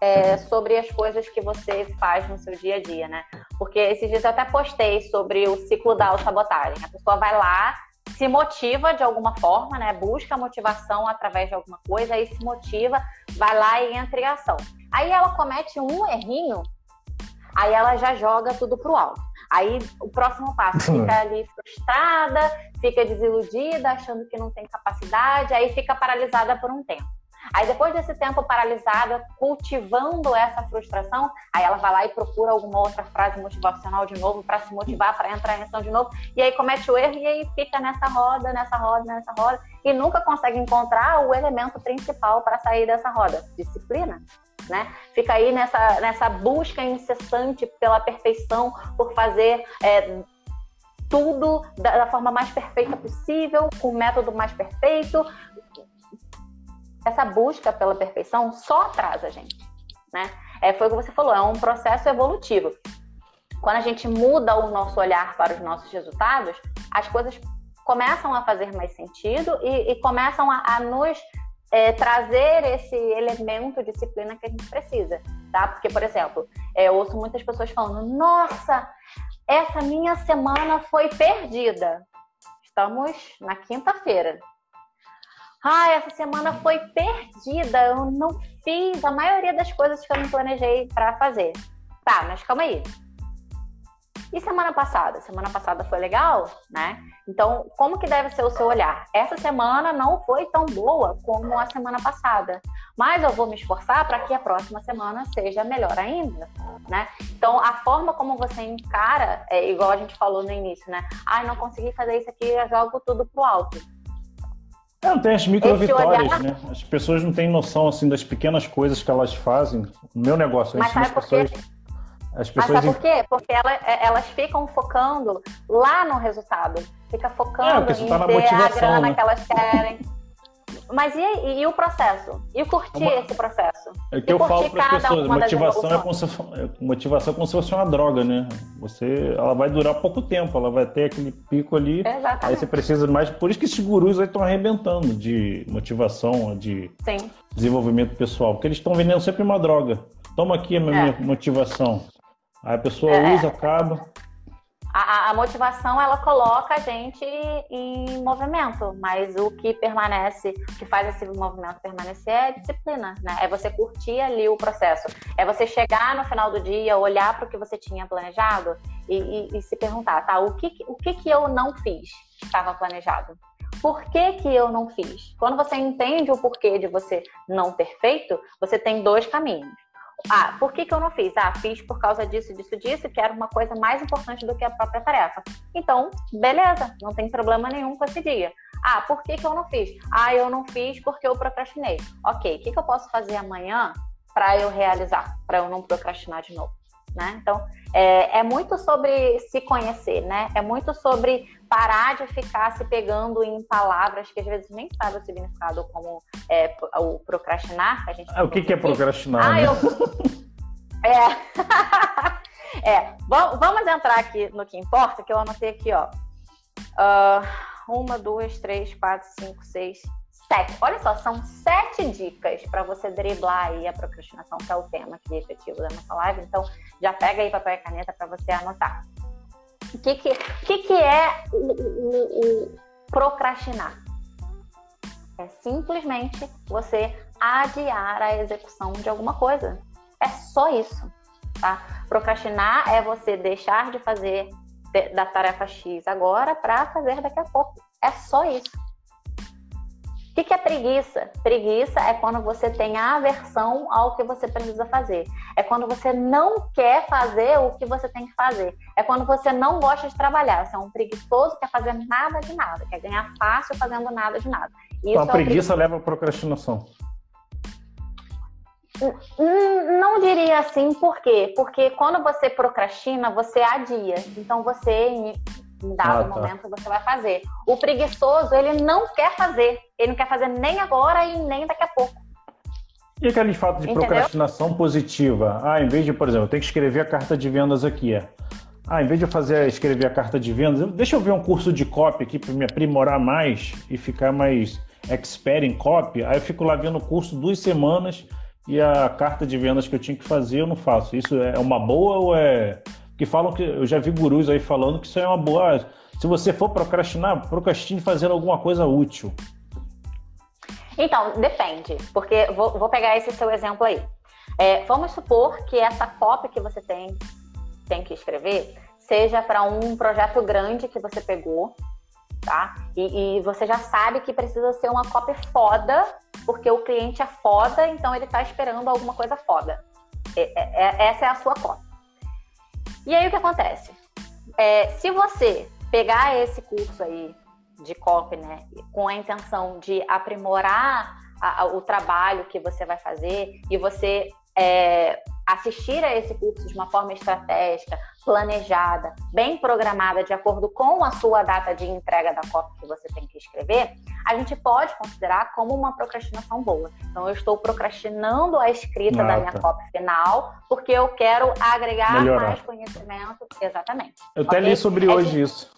é, sobre as coisas que você faz no seu dia a dia, né? Porque esses dias eu até postei sobre o ciclo da autossabotagem. A pessoa vai lá, se motiva de alguma forma, né? Busca motivação através de alguma coisa, aí se motiva, vai lá e entra em ação. Aí ela comete um errinho, aí ela já joga tudo pro alto. Aí o próximo passo (laughs) fica ali frustrada, fica desiludida, achando que não tem capacidade, aí fica paralisada por um tempo. Aí depois desse tempo paralisada, cultivando essa frustração, aí ela vai lá e procura alguma outra frase motivacional de novo para se motivar, para entrar em ação de novo, e aí comete o erro e aí fica nessa roda, nessa roda, nessa roda, e nunca consegue encontrar o elemento principal para sair dessa roda, disciplina. Né? Fica aí nessa, nessa busca incessante pela perfeição, por fazer é, tudo da, da, forma mais perfeita possível, com o método mais perfeito, essa busca pela perfeição só atrasa a gente, né? É, foi o que você falou, é um processo evolutivo. Quando a gente muda o nosso olhar para os nossos resultados, as coisas começam a fazer mais sentido e, e começam a, a nos é, trazer esse elemento disciplina que a gente precisa, tá? Porque, por exemplo, é, eu ouço muitas pessoas falando: Nossa, essa minha semana foi perdida. Estamos na quinta-feira. Ah, essa semana foi perdida, eu não fiz a maioria das coisas que eu me planejei para fazer. Tá, mas calma aí. E semana passada? Semana passada foi legal, né? Então, como que deve ser o seu olhar? Essa semana não foi tão boa como a semana passada, mas eu vou me esforçar para que a próxima semana seja melhor ainda, né? Então, a forma como você encara, é igual a gente falou no início, né? Ai, não consegui fazer isso aqui, jogo tudo pro alto não tem as micro vitórias, olhar... né? As pessoas não têm noção assim das pequenas coisas que elas fazem. No meu negócio, eu Mas sabe por pessoas. As pessoas... Mas sabe por quê? Porque ela, é, elas ficam focando lá no resultado. Fica focando é, em tá ter a grana né? que elas querem. (laughs) Mas e, e, e, o processo? E curtir uma... esse processo? É que e eu falo para as pessoas, motivação é, como se, motivação é como se fosse uma droga, né? Você, ela vai durar pouco tempo, ela vai ter aquele pico ali, Exatamente. aí você precisa mais. Por isso que esses gurus aí estão arrebentando de motivação, de Sim. desenvolvimento pessoal, porque eles estão vendendo sempre uma droga. Toma aqui a minha é. motivação. Aí a pessoa é. usa, acaba. A, a, motivação ela coloca a gente em movimento, mas o que permanece, o que faz esse movimento permanecer é disciplina, né? É você curtir ali o processo, é você chegar no final do dia, olhar para o que você tinha planejado e, e, e, se perguntar, tá? O que, o que que eu não fiz que estava planejado? Por que, que eu não fiz? Quando você entende o porquê de você não ter feito, você tem dois caminhos ah, por que, que eu não fiz? Ah, fiz por causa disso, disso, disso, que era uma coisa mais importante do que a própria tarefa. Então, beleza, não tem problema nenhum com esse dia. Ah, por que, que eu não fiz? Ah, eu não fiz porque eu procrastinei. Ok, o que, que eu posso fazer amanhã para eu realizar, para eu não procrastinar de novo? Né? Então, é, é, muito sobre se conhecer, né? É muito sobre parar de ficar se pegando em palavras que às vezes nem sabe o significado, como é, o procrastinar. Que a gente ah, o que, que é procrastinar? Ah, né? eu... é. (laughs) é. Vamos entrar aqui no que importa, que eu anotei aqui, ó. Uh, uma, duas, três, quatro, cinco, seis, sete. Olha só, são sete dicas para você driblar aí a procrastinação, que é o tema aqui efetivo da nossa live. Então, já pega aí papel e caneta para você anotar. O que, que, que, que é o, o, o procrastinar? É simplesmente você adiar a execução de alguma coisa. É só isso. Tá? Procrastinar é você deixar de fazer da tarefa X agora para fazer daqui a pouco. É só isso. O que, que é preguiça? Preguiça é quando você tem aversão ao que você precisa fazer. É quando você não quer fazer o que você tem que fazer. É quando você não gosta de trabalhar. Você é um preguiçoso, quer fazer nada de nada, quer ganhar fácil fazendo nada de nada. Isso então, a preguiça é leva à procrastinação. Não diria assim, por quê? Porque quando você procrastina, você adia. Então você em dado ah, tá. momento você vai fazer. O preguiçoso, ele não quer fazer. Ele não quer fazer nem agora e nem daqui a pouco. E aquele fato de Entendeu? procrastinação positiva? Ah, em vez de, por exemplo, eu tenho que escrever a carta de vendas aqui. É. Ah, em vez de eu fazer escrever a carta de vendas, deixa eu ver um curso de copy aqui para me aprimorar mais e ficar mais expert em copy. Aí eu fico lá vendo o curso duas semanas e a carta de vendas que eu tinha que fazer eu não faço. Isso é uma boa ou é que falam que eu já vi gurus aí falando que isso é uma boa. Se você for procrastinar, procrastine fazendo alguma coisa útil. Então, depende, porque vou, vou pegar esse seu exemplo aí. É, vamos supor que essa cópia que você tem, tem que escrever seja para um projeto grande que você pegou, tá? E, e, você já sabe que precisa ser uma cópia foda, porque o cliente é foda, então ele está esperando alguma coisa foda. É, é, é essa é a sua cópia. E aí o que acontece? É, se você pegar esse curso aí de copy, né, com a intenção de aprimorar a, a, o trabalho que você vai fazer e você é, assistir a esse curso de uma forma estratégica, planejada, bem programada, de acordo com a sua data de entrega da cópia que você tem que escrever, a gente pode considerar como uma procrastinação boa. Então, eu estou procrastinando a escrita ah, da minha tá. cópia final, porque eu quero agregar Melhorar. mais conhecimento. Exatamente. Eu até li sobre é hoje de... isso,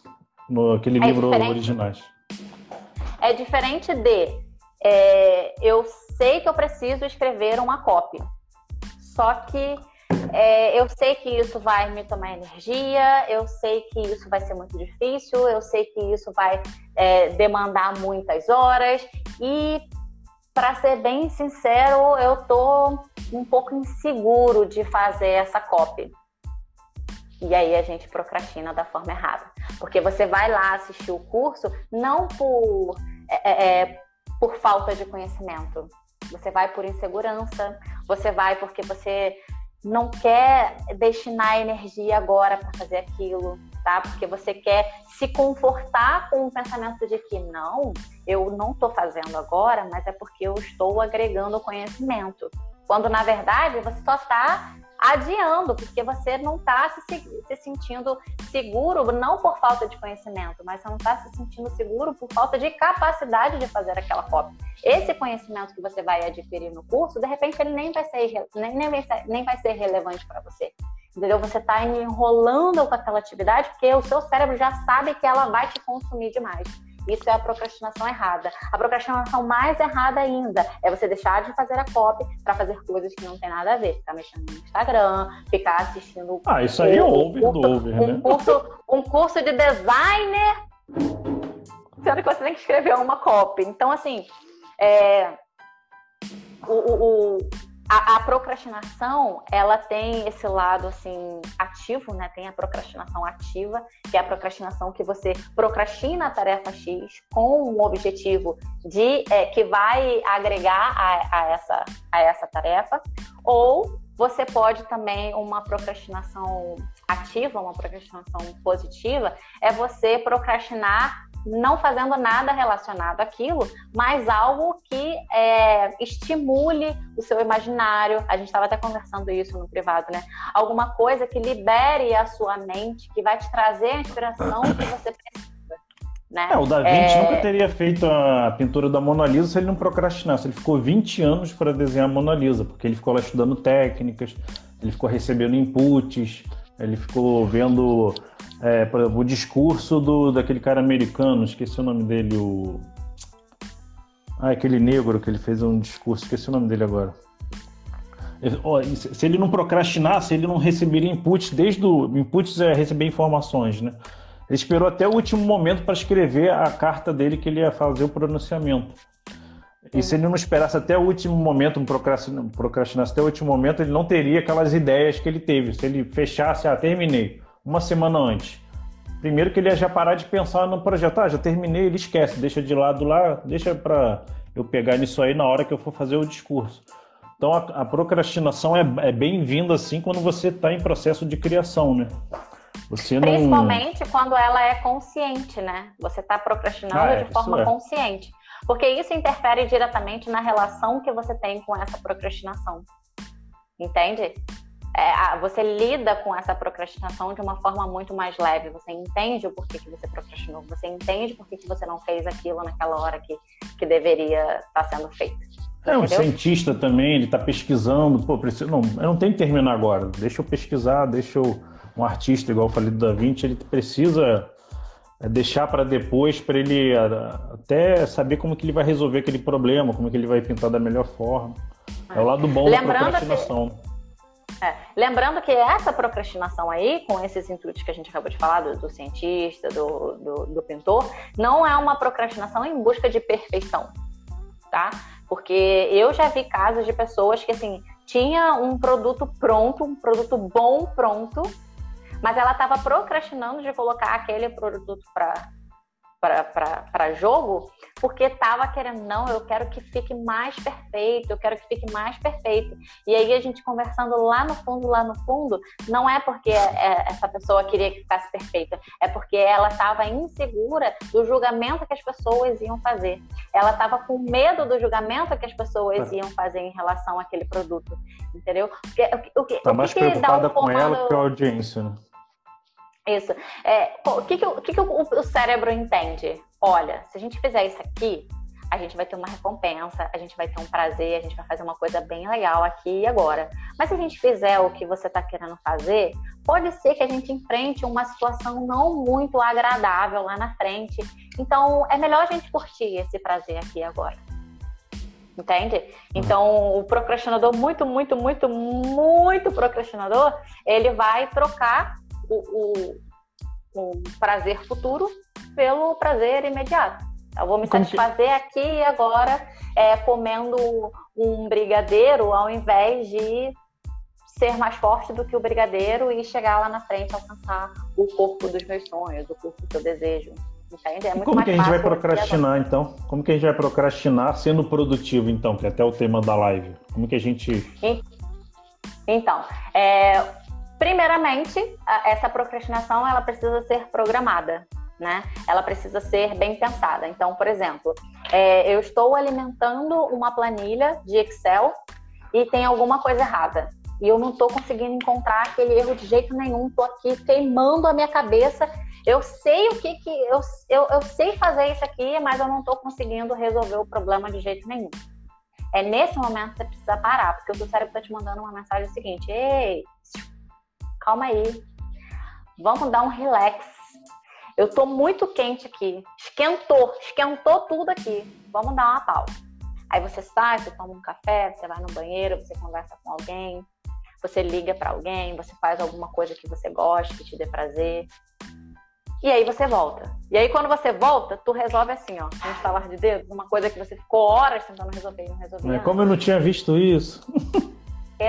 no aquele é livro original. É diferente de é, eu sei que eu preciso escrever uma cópia só que é, eu sei que isso vai me tomar energia, eu sei que isso vai ser muito difícil, eu sei que isso vai é, demandar muitas horas. E, para ser bem sincero, eu tô um pouco inseguro de fazer essa cópia. E aí a gente procrastina da forma errada, porque você vai lá assistir o curso não por é, é, é por falta de conhecimento, você vai por insegurança, você vai porque você não quer destinar energia agora para fazer aquilo, tá? Porque você quer se confortar com o pensamento de que não, eu não estou fazendo agora, mas é porque eu estou agregando conhecimento. Quando na verdade você só está adiando, porque você não está se, se, sentindo seguro, não por falta de conhecimento, mas você não está se sentindo seguro por falta de capacidade de fazer aquela cópia. Esse conhecimento que você vai adquirir no curso, de repente, ele nem vai ser, nem, nem vai ser, nem vai ser relevante para você. Entendeu? Você está enrolando com aquela atividade porque o seu cérebro já sabe que ela vai te consumir demais. Isso é a procrastinação errada. A procrastinação mais errada ainda é você deixar de fazer a copy para fazer coisas que não tem nada a ver. Ficar mexendo no Instagram, ficar assistindo. Ah, isso aí é over um do over, um né? Curso, um curso de designer, sendo que você tem que escrever uma copy. Então, assim, é, o, o, o a, a, procrastinação, ela tem esse lado assim ativo, né? Tem a procrastinação ativa, que é a procrastinação que você procrastina a tarefa X com um objetivo de é, que vai agregar a, a, essa, a essa tarefa. Ou você pode também, uma procrastinação ativa, uma procrastinação positiva, é você procrastinar não fazendo nada relacionado àquilo, mas algo que é, estimule o seu imaginário. A gente estava até conversando isso no privado, né? Alguma coisa que libere a sua mente, que vai te trazer a inspiração que você precisa. Né? É, o Da Vinci é... nunca teria feito a pintura da Mona Lisa se ele não procrastinasse. Ele ficou 20 anos para desenhar a Mona Lisa, porque ele ficou lá estudando técnicas, ele ficou recebendo inputs, ele ficou vendo é, exemplo, o discurso do, daquele cara americano, esqueci o nome dele, o. Ah, aquele negro que ele fez um discurso, esqueci o nome dele agora. Se ele não procrastinasse, ele não receberia inputs desde o. Inputs é receber informações, né? Ele esperou até o último momento para escrever a carta dele que ele ia fazer o pronunciamento. E se ele não esperasse até o último momento, um procrastinasse até o último momento, ele não teria aquelas ideias que ele teve. Se ele fechasse, ah, terminei uma semana antes. Primeiro que ele ia já parar de pensar no projeto. Ah, já terminei, ele esquece, deixa de lado lá, deixa para eu pegar nisso aí na hora que eu for fazer o discurso. Então a, a procrastinação é, é bem-vinda assim quando você está em processo de criação, né? Você não... Principalmente quando ela é consciente, né? Você está procrastinando ah, é, de forma é. consciente. Porque isso interfere diretamente na relação que você tem com essa procrastinação. Entende? é, você lida com essa procrastinação de uma forma muito mais leve. Você entende o porquê que você procrastinou, você entende por que você não fez aquilo naquela hora que, que deveria estar sendo feito. É, um cientista também, ele está pesquisando, pô, preciso, não, eu não tenho que terminar agora, deixa eu pesquisar, deixa eu. Um artista, igual eu falei do Da Vinci, ele precisa é, deixar para depois, para ele até saber como que ele vai resolver aquele problema, como que ele vai pintar da melhor forma. É o lado bom Lembrando da procrastinação. Que é. Lembrando que essa procrastinação aí, com esses intuitos que a gente acabou de falar, do, do cientista, do, do, do, pintor, não é uma procrastinação em busca de perfeição, tá? Porque eu já vi casos de pessoas que, assim, tinha um produto pronto, um produto bom pronto, mas ela estava procrastinando de colocar aquele produto para para jogo, porque tava querendo, não, eu quero que fique mais perfeito, eu quero que fique mais perfeito. E aí a gente conversando lá no fundo, lá no fundo, não é porque é, é, essa pessoa queria que ficasse perfeita, é porque ela estava insegura do julgamento que as pessoas iam fazer. Ela estava com medo do julgamento que as pessoas iam fazer em relação àquele produto, entendeu? Porque, o, o, tá o, mais que preocupada com ela que a audiência, né? Isso. É, o que, que, o, que, que o, o cérebro entende? Olha, se a gente fizer isso aqui, a gente vai ter uma recompensa, a gente vai ter um prazer, a gente vai fazer uma coisa bem legal aqui e agora. Mas se a gente fizer o que você está querendo fazer, pode ser que a gente enfrente uma situação não muito agradável lá na frente. Então, é melhor a gente curtir esse prazer aqui e agora. Entende? Então, o procrastinador, muito, muito, muito, muito procrastinador, ele vai trocar o, o, o prazer futuro pelo prazer imediato. Eu vou me satisfazer aqui e agora é, comendo um brigadeiro ao invés de ser mais forte do que o brigadeiro e chegar lá na frente alcançar o corpo dos meus sonhos, o corpo que eu desejo. Entende? É muito como que a gente vai procrastinar então? Como que a gente vai procrastinar sendo produtivo então, que é até o tema da live? Como que a gente Então, é, Primeiramente, essa procrastinação ela precisa ser programada, né? Ela precisa ser bem pensada. Então, por exemplo, é, eu estou alimentando uma planilha de Excel e tem alguma coisa errada. E eu não estou conseguindo encontrar aquele erro de jeito nenhum. Estou aqui queimando a minha cabeça. Eu sei o que que eu, eu, eu sei fazer isso aqui, mas eu não estou conseguindo resolver o problema de jeito nenhum. É nesse momento que você precisa parar, porque o seu cérebro está te mandando uma mensagem seguinte: ei, calma aí, vamos dar um relax. Eu tô muito quente aqui, esquentou, esquentou tudo aqui, vamos dar uma pausa. Aí você sai, você toma um café, você vai no banheiro, você conversa com alguém, você liga para alguém, você faz alguma coisa que você gosta, que te dê prazer. E aí você volta. E aí quando você volta, tu resolve assim, ó, no estalar de dedos, uma coisa que você ficou horas tentando resolver e não resolveu. É, como eu não tinha visto isso. (laughs)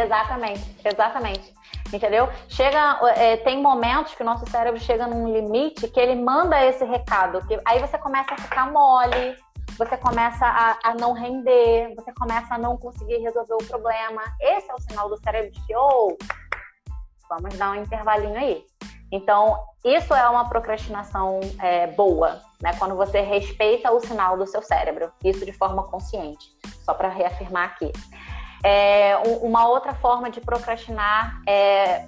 exatamente, exatamente. Entendeu? Chega, é, tem momentos que o nosso cérebro chega num limite que ele manda esse recado, que aí você começa a ficar mole, você começa a, a, não render, você começa a não conseguir resolver o problema. Esse é o sinal do cérebro de que, oh, vamos dar um intervalinho aí. Então, isso é uma procrastinação é, boa, né? Quando você respeita o sinal do seu cérebro, isso de forma consciente. Só para reafirmar aqui. É, uma outra forma de procrastinar é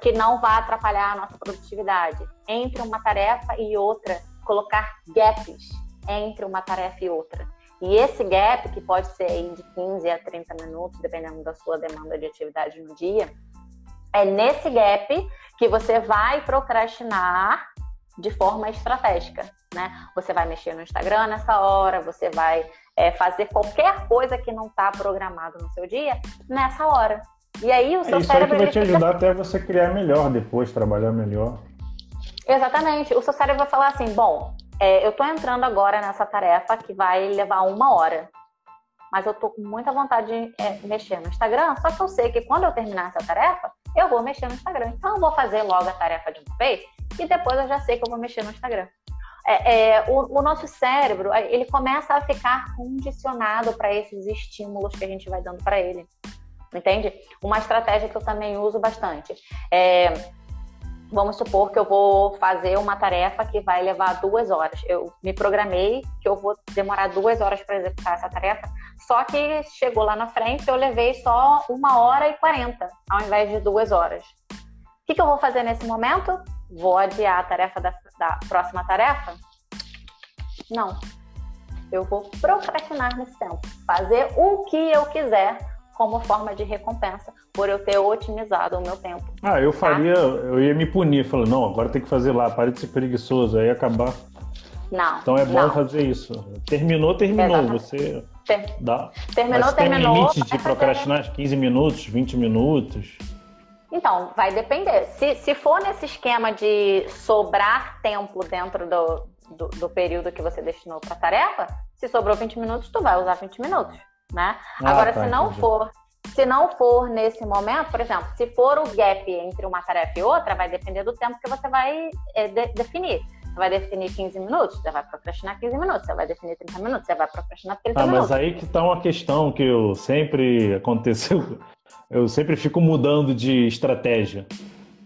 que não vai atrapalhar a nossa produtividade. Entre uma tarefa e outra, colocar gaps entre uma tarefa e outra. E esse gap, que pode ser de 15 a 30 minutos, dependendo da sua demanda de atividade no dia, é nesse gap que você vai procrastinar de forma estratégica, né? Você vai mexer no Instagram nessa hora, você vai é, fazer qualquer coisa que não está programado no seu dia nessa hora. E aí o seu é isso cérebro... Isso vai te ajudar fica... até você criar melhor depois, trabalhar melhor. Exatamente. O seu cérebro vai falar assim, bom, é, eu estou entrando agora nessa tarefa que vai levar uma hora. Mas eu tô com muita vontade de é, mexer no Instagram, só que eu sei que quando eu terminar essa tarefa, eu vou mexer no Instagram. Então eu vou fazer logo a tarefa de uma vez e depois eu já sei que eu vou mexer no Instagram. É, é, o, o, nosso cérebro ele começa a ficar condicionado para esses estímulos que a gente vai dando para ele, entende? Uma estratégia que eu também uso bastante é Vamos supor que eu vou fazer uma tarefa que vai levar duas horas. Eu me programei que eu vou demorar duas horas para executar essa tarefa, só que chegou lá na frente eu levei só uma hora e quarenta, ao invés de duas horas. O que, que, eu vou fazer nesse momento? Vou adiar a tarefa da, da próxima tarefa? Não. Eu vou procrastinar nesse tempo. Fazer o que eu quiser como forma de recompensa por eu ter otimizado o meu tempo. Ah, eu tá? faria, tá? eu ia me punir, falando, não, agora tem que fazer lá, pare de ser preguiçoso, aí acabar. Não. Então é bom não. fazer isso. Terminou, terminou. Exatamente. Você Ter... dá. Terminou, Mas terminou. Tem limite de procrastinar fazer... 15 minutos, 20 minutos. Então, vai depender. Se, se for nesse esquema de sobrar tempo dentro do, do, do período que você destinou para a tarefa, se sobrou 20 minutos, tu vai usar 20 minutos né? Ah, Agora, tá, se não entendi. for, se não for nesse momento, por exemplo, se for o gap entre uma tarefa e outra, vai depender do tempo que você vai é, de, definir. Você vai definir 15 minutos, você vai procrastinar 15 minutos. Você vai definir 30 minutos, você vai procrastinar 30 ah, minutos. Mas aí que está uma questão que eu sempre (laughs) aconteceu. Eu sempre fico mudando de estratégia.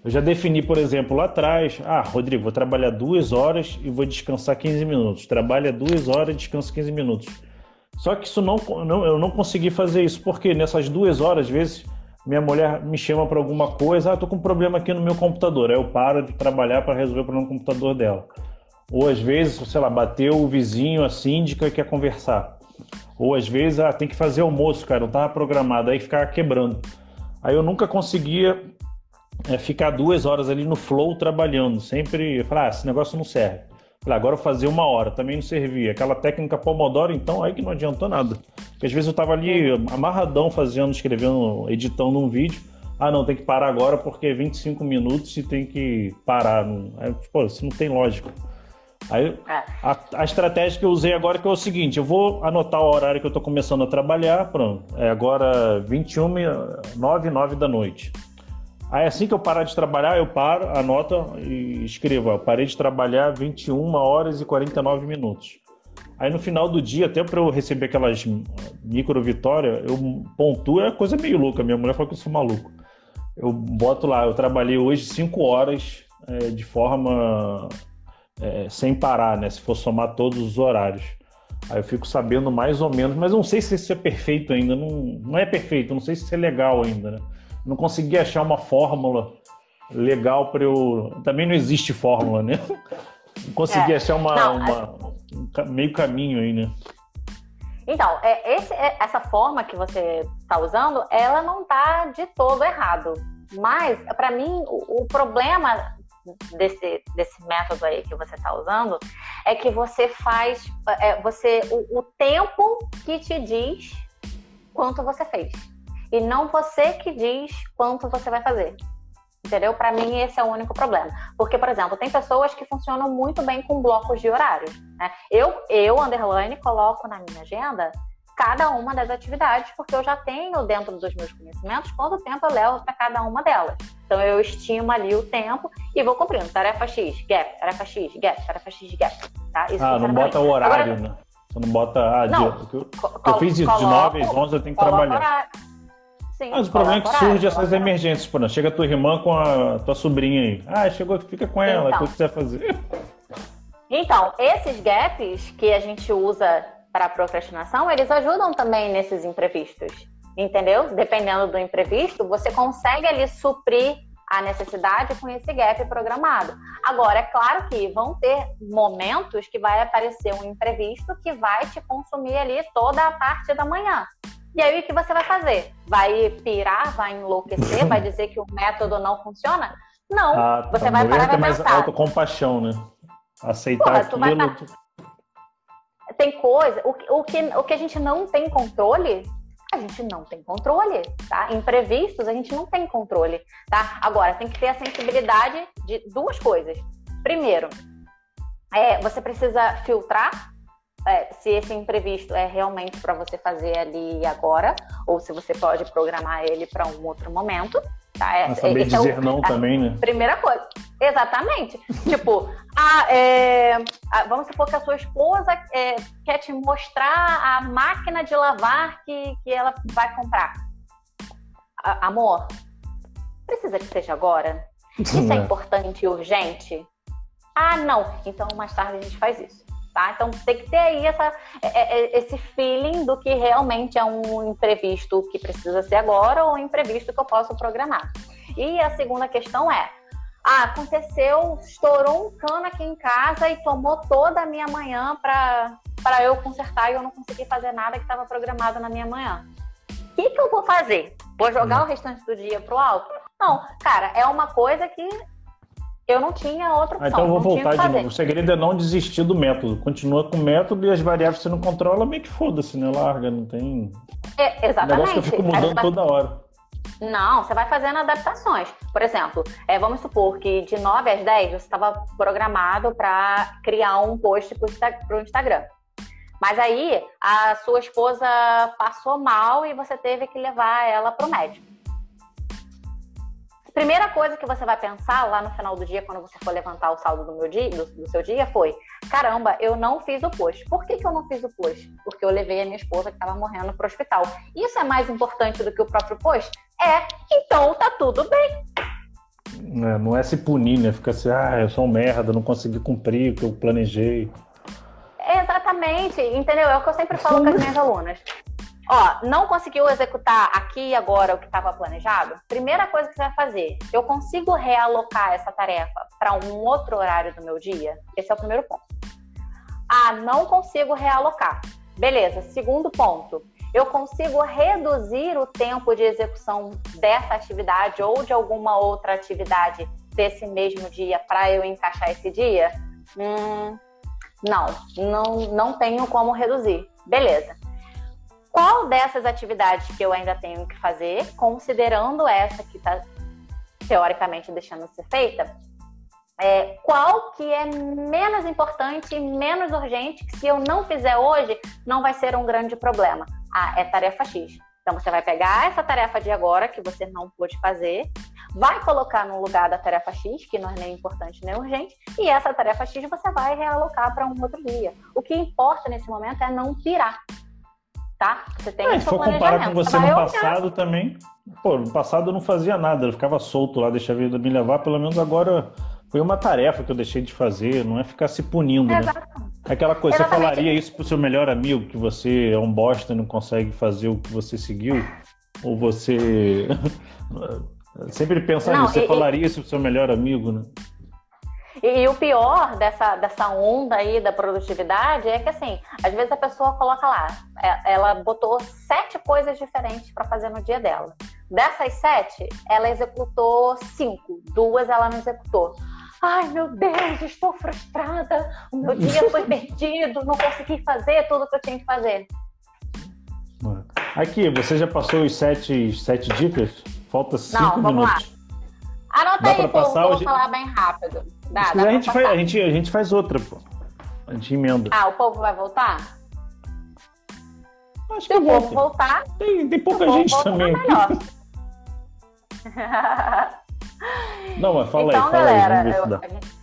Eu já defini, por exemplo, lá atrás, ah, Rodrigo, vou trabalhar duas horas e vou descansar 15 minutos. Trabalha duas horas descansa 15 minutos. Só que isso não, não, eu não consegui fazer isso, porque nessas duas horas, às vezes, minha mulher me chama para alguma coisa, ah, tô com um problema aqui no meu computador. Aí eu paro de trabalhar para resolver o problema no computador dela. Ou às vezes, sei lá, bateu o vizinho, a síndica quer conversar. Ou às vezes, ah, tem que fazer almoço, cara, não estava programado, aí ficava quebrando. Aí eu nunca conseguia é, ficar duas horas ali no flow trabalhando. Sempre eu falava, ah, esse negócio não serve. Falei, agora eu fazer uma hora, também não servia. Aquela técnica Pomodoro, então, aí que não adiantou nada. Porque às vezes eu tava ali amarradão fazendo, escrevendo, editando um vídeo. Ah, não, tem que parar agora porque é 25 minutos e tem que parar. Aí, pô, isso não tem lógica. Aí, é. a, a, estratégia que eu usei agora que é o seguinte: eu vou anotar o horário que eu tô começando a trabalhar, pronto. É agora 21, 9, 9 da noite. Aí assim que eu parar de trabalhar, eu paro, anoto e escrevo. Eu parei de trabalhar 21 horas e 49 minutos. Aí no final do dia, até para eu receber aquelas micro vitórias, eu pontuo, é coisa meio louca. Minha mulher fala que eu sou maluco. Eu boto lá, eu trabalhei hoje 5 horas é, de forma é, sem parar, né? Se for somar todos os horários. Aí eu fico sabendo mais ou menos, mas não sei se isso é perfeito ainda. Não, não é perfeito, não sei se isso é legal ainda, né? não consegui achar uma fórmula legal para eu. Também não existe fórmula, né? Não consegui é. achar uma, não, uma um meio caminho aí, né? Então, é, esse, é, essa forma que você está usando, ela não está de todo errado. Mas, para mim, o, o, problema desse, desse método aí que você está usando é que você faz é, você o, o tempo que te diz quanto você fez e não você que diz quanto você vai fazer. Entendeu? Para mim, esse é o único problema. Porque, por exemplo, tem pessoas que funcionam muito bem com blocos de horário. Né? Eu, eu, underline, coloco na minha agenda cada uma das atividades, porque eu já tenho dentro dos meus conhecimentos quanto tempo eu levo para cada uma delas. Então, eu estimo ali o tempo e vou cumprindo. Tarefa X, gap, tarefa X, gap, tarefa X, gap. Tá? Isso ah, não bota o horário, Agora, né? Você não bota. Ah, Não, dia, eu, eu fiz isso, de coloco- 9 às 11 eu tenho que trabalhar. horário. Sim, Mas o problema é que horário, surge essas emergências, por exemplo, chega a tua irmã com a tua sobrinha aí. Ah, chegou, fica com ela, Então. o que você vai fazer? Então, esses gaps que a gente usa para procrastinação, eles ajudam também nesses imprevistos, entendeu? Dependendo do imprevisto, você consegue ali suprir a necessidade com esse gap programado. Agora, é claro que vão ter momentos que vai aparecer um imprevisto que vai te consumir ali toda a parte da manhã. E aí, o que você vai fazer? Vai pirar, vai enlouquecer, vai (laughs) dizer que o método não funciona? Não. Ah, tá. você vai parar e é vai mais pensar. autocompaixão, né? Aceitar Porra, tu vai aquilo. Tem coisa, o, o, que, o que a gente não tem controle, a gente não tem controle, tá? Imprevistos, a gente não tem controle, tá? Agora, tem que ter a sensibilidade de duas coisas. Primeiro, é, você precisa filtrar é, se esse imprevisto é realmente para você fazer ali agora, ou se você pode programar ele para um outro momento, tá? É, A saber esse é o- dizer não a- também, né? Primeira coisa. Exatamente. (laughs) tipo, ah, é, ah, vamos supor que a sua esposa é, quer te mostrar a máquina de lavar que, que ela vai comprar. A- amor, precisa que seja agora? Isso é É. importante e urgente? Ah, não. Então mais tarde a gente faz isso. Tá? Então tem que ter aí essa, é- é- esse feeling do que realmente é um imprevisto que precisa ser agora ou um imprevisto que eu posso programar. E a segunda questão é: ah, aconteceu, estourou um cano aqui em casa e tomou toda a minha manhã para eu consertar e eu não consegui fazer nada que estava programado na minha manhã. O que, que eu vou fazer? Vou jogar o restante do dia pro alto? Não, cara, é uma coisa que eu não tinha outra opção. Ah, então eu vou o voltar que de novo. O segredo é não desistir do método. Continua com o método e as variáveis você não controla, meio que foda-se, né? Larga, não tem. É, O exatamente. negócio que eu fico mudando vai- toda hora. Não, você vai fazendo adaptações. Por exemplo, é, vamos supor que de 9 às 10 você estava programado para criar um post para o Instagram. Mas aí a sua esposa passou mal e você teve que levar ela para o médico. Primeira coisa que você vai pensar lá no final do dia, quando você for levantar o saldo do, meu dia, do, do seu dia, foi: caramba, eu não fiz o post. Por que, que eu não fiz o post? Porque eu levei a minha esposa que estava morrendo para o hospital. Isso é mais importante do que o próprio post? É, então tá tudo bem. É, não é se punir, né? Fica assim, ah, eu sou um merda, não consegui cumprir o que eu planejei. Exatamente, entendeu? É o que eu sempre falo com as minhas alunas. Ó, não conseguiu executar aqui e agora o que estava planejado? Primeira coisa que você vai fazer, eu consigo realocar essa tarefa para um outro horário do meu dia? Esse é o primeiro ponto. Ah, não consigo realocar. Beleza, segundo ponto. Eu consigo reduzir o tempo de execução dessa atividade ou de alguma outra atividade desse mesmo dia para eu encaixar esse dia? Hum, não, não, não tenho como reduzir. Beleza. Qual dessas atividades que eu ainda tenho que fazer, considerando essa que está teoricamente deixando de ser feita, é, qual que é menos importante e menos urgente, que se eu não fizer hoje, não vai ser um grande problema? Ah, é tarefa X. Então você vai pegar essa tarefa de agora, que você não pôde fazer, vai colocar no lugar da tarefa X, que não é nem importante nem urgente, e essa tarefa X você vai realocar para um outro dia. O que importa nesse momento é não pirar. Tá? Você tem É, se for comparar com você no olhar. passado também, pô, no passado eu não fazia nada, eu ficava solto lá, deixava a vida me levar, pelo menos agora foi uma tarefa que eu deixei de fazer, não é ficar se punindo, né? Exato. Aquela coisa, Exatamente. você falaria isso pro seu melhor amigo, que você é um bosta e não consegue fazer o que você seguiu? Ou você. (laughs) Sempre pensar nisso, você e- e- falaria isso pro seu melhor amigo, né? E, e o pior dessa, dessa onda aí da produtividade é que, assim, às vezes a pessoa coloca lá, é- ela botou sete coisas diferentes para fazer no dia dela. Dessas sete, ela executou cinco, duas ela não executou. Ai, meu Deus, estou frustrada, o meu (laughs) dia foi perdido, não consegui fazer tudo que eu tinha que fazer. Aqui, você já passou os sete, sete dicas? Falta cinco Não, vamos lá. minutos. Anota Dá aí, pra povo, passar vou hoje? falar bem rápido. Dá, dá a, gente faz, a, gente, a gente faz outra, pô. A gente emenda. Ah, o povo vai voltar? Acho Se que o povo volta. voltar, Tem, tem pouca gente volta, também. tá melhor. (laughs) Não, mas fala então, aí, fala galera, aí, vamos eu- gente-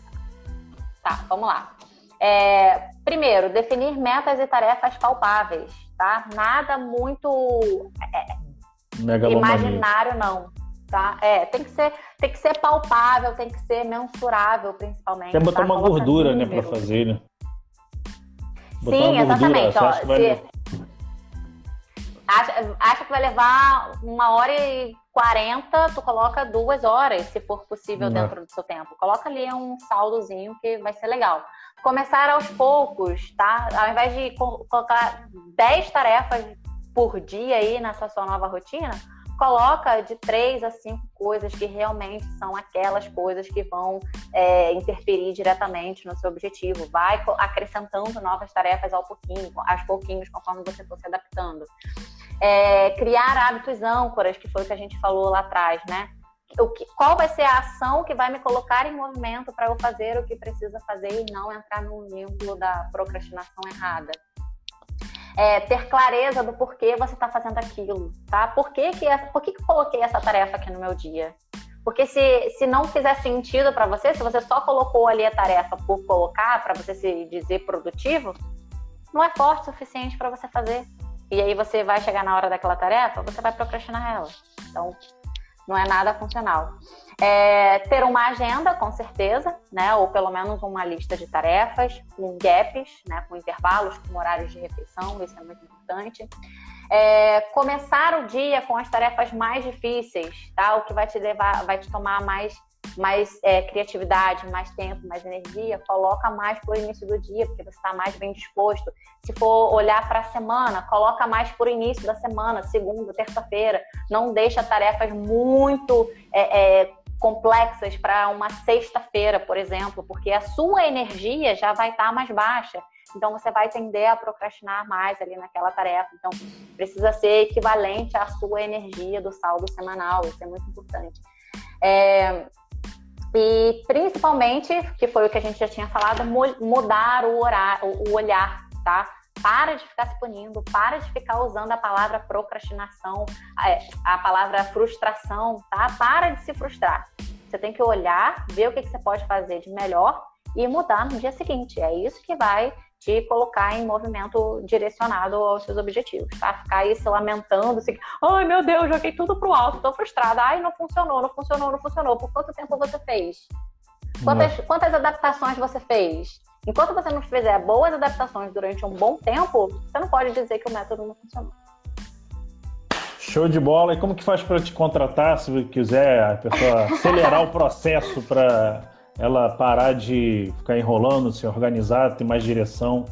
tá, vamos lá. É, primeiro, definir metas e tarefas palpáveis, tá? Nada muito é, imaginário, não. Tá? É, tem que ser, tem que ser palpável, tem que ser mensurável, principalmente. Quer botar tá? uma Colocar gordura, né, para fazer, né? Botar Sim, exatamente. Ó, se... acha, acha que vai levar uma hora e quarenta, tu coloca duas horas, se for possível, não. dentro do seu tempo. Coloca ali um saldozinho que vai ser legal. Começar aos poucos, tá? Ao invés de colocar 10 tarefas por dia aí nessa sua nova rotina, coloca de três a cinco coisas que realmente são aquelas coisas que vão é, interferir diretamente no seu objetivo. Vai acrescentando novas tarefas ao pouquinho, aos pouquinhos, conforme você for se adaptando. É, criar hábitos âncoras, que foi o que a gente falou lá atrás, né? O que, qual vai ser a ação que vai me colocar em movimento para eu fazer o que precisa fazer e não entrar no limbo da procrastinação errada é, ter clareza do porquê você está fazendo aquilo, tá? Por que que, por que que eu coloquei essa tarefa aqui no meu dia? Porque se, se não fizer sentido para você, se você só colocou ali a tarefa por colocar, para você se dizer produtivo, não é forte o suficiente para você fazer. E aí você vai chegar na hora daquela tarefa, você vai procrastinar ela. Então, não é nada funcional. É, ter uma agenda, com certeza, né? Ou pelo menos uma lista de tarefas, com gaps, né? Com intervalos, com horários de refeição, isso é muito importante. É, começar o dia com as tarefas mais difíceis, tá? O que vai te levar, vai te tomar mais mais é, criatividade, mais tempo, mais energia, coloca mais para o início do dia, porque você está mais bem disposto. Se for olhar para a semana, coloca mais para o início da semana, segunda, terça-feira. Não deixa tarefas muito é, é, complexas para uma sexta-feira, por exemplo, porque a sua energia já vai estar tá mais baixa. Então você vai tender a procrastinar mais ali naquela tarefa. Então precisa ser equivalente à sua energia do saldo semanal. Isso é muito importante. É, e principalmente, que foi o que a gente já tinha falado, mudar o, horário, o olhar, tá? Para de ficar se punindo, para de ficar usando a palavra procrastinação, a, palavra frustração, tá? Para de se frustrar. Você tem que olhar, ver o que, que você pode fazer de melhor e mudar no dia seguinte. É isso que vai te colocar em movimento direcionado aos seus objetivos, tá? Ficar aí se lamentando, assim, ai meu Deus, joguei tudo pro alto, tô frustrada, ai não funcionou, não funcionou, não funcionou. Por quanto tempo você fez? Quantas, quantas adaptações você fez? Enquanto você não fizer boas adaptações durante um bom tempo, você não pode dizer que o método não funcionou. Show de bola. E como que faz para te contratar, se quiser a pessoa (laughs) acelerar o processo para ela parar de ficar enrolando, se organizar, ter mais direção,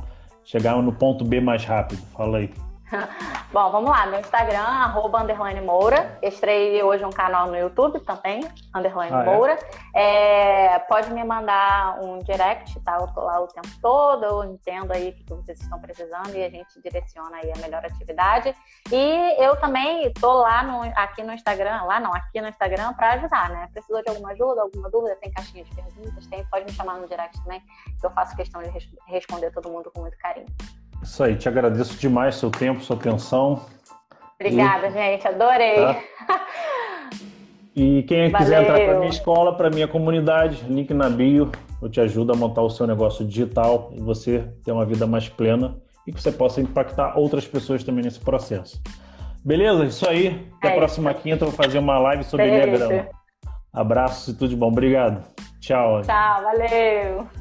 chegar no ponto B mais rápido? Fala aí. (laughs) Bom, vamos lá. Meu Instagram, arroba underline Moura. Estreiei hoje um canal no YouTube também, underline ah, é? Moura. É? É, pode me mandar um direct, tá? Eu tô lá o tempo todo, eu entendo aí o que vocês estão precisando e a gente direciona aí a melhor atividade. E eu também tô lá no, aqui no Instagram, lá não, aqui no Instagram para ajudar, né? Precisou de alguma ajuda, alguma dúvida, tem caixinha de perguntas, tem, pode me chamar no direct também, que eu faço questão de responder todo mundo com muito carinho. Isso aí, te agradeço demais seu tempo, sua atenção. Obrigada, e... gente, adorei. Tá? E quem Valeu. quiser entrar para minha escola, para minha comunidade, link na bio, eu te ajudo a montar o seu negócio digital e você ter uma vida mais plena e que você possa impactar outras pessoas também nesse processo. Beleza? Isso aí. Até é a próxima isso. quinta, eu vou fazer uma live sobre Beleza. Abraços e tudo de bom. Obrigado. Tchau. Tchau, valeu.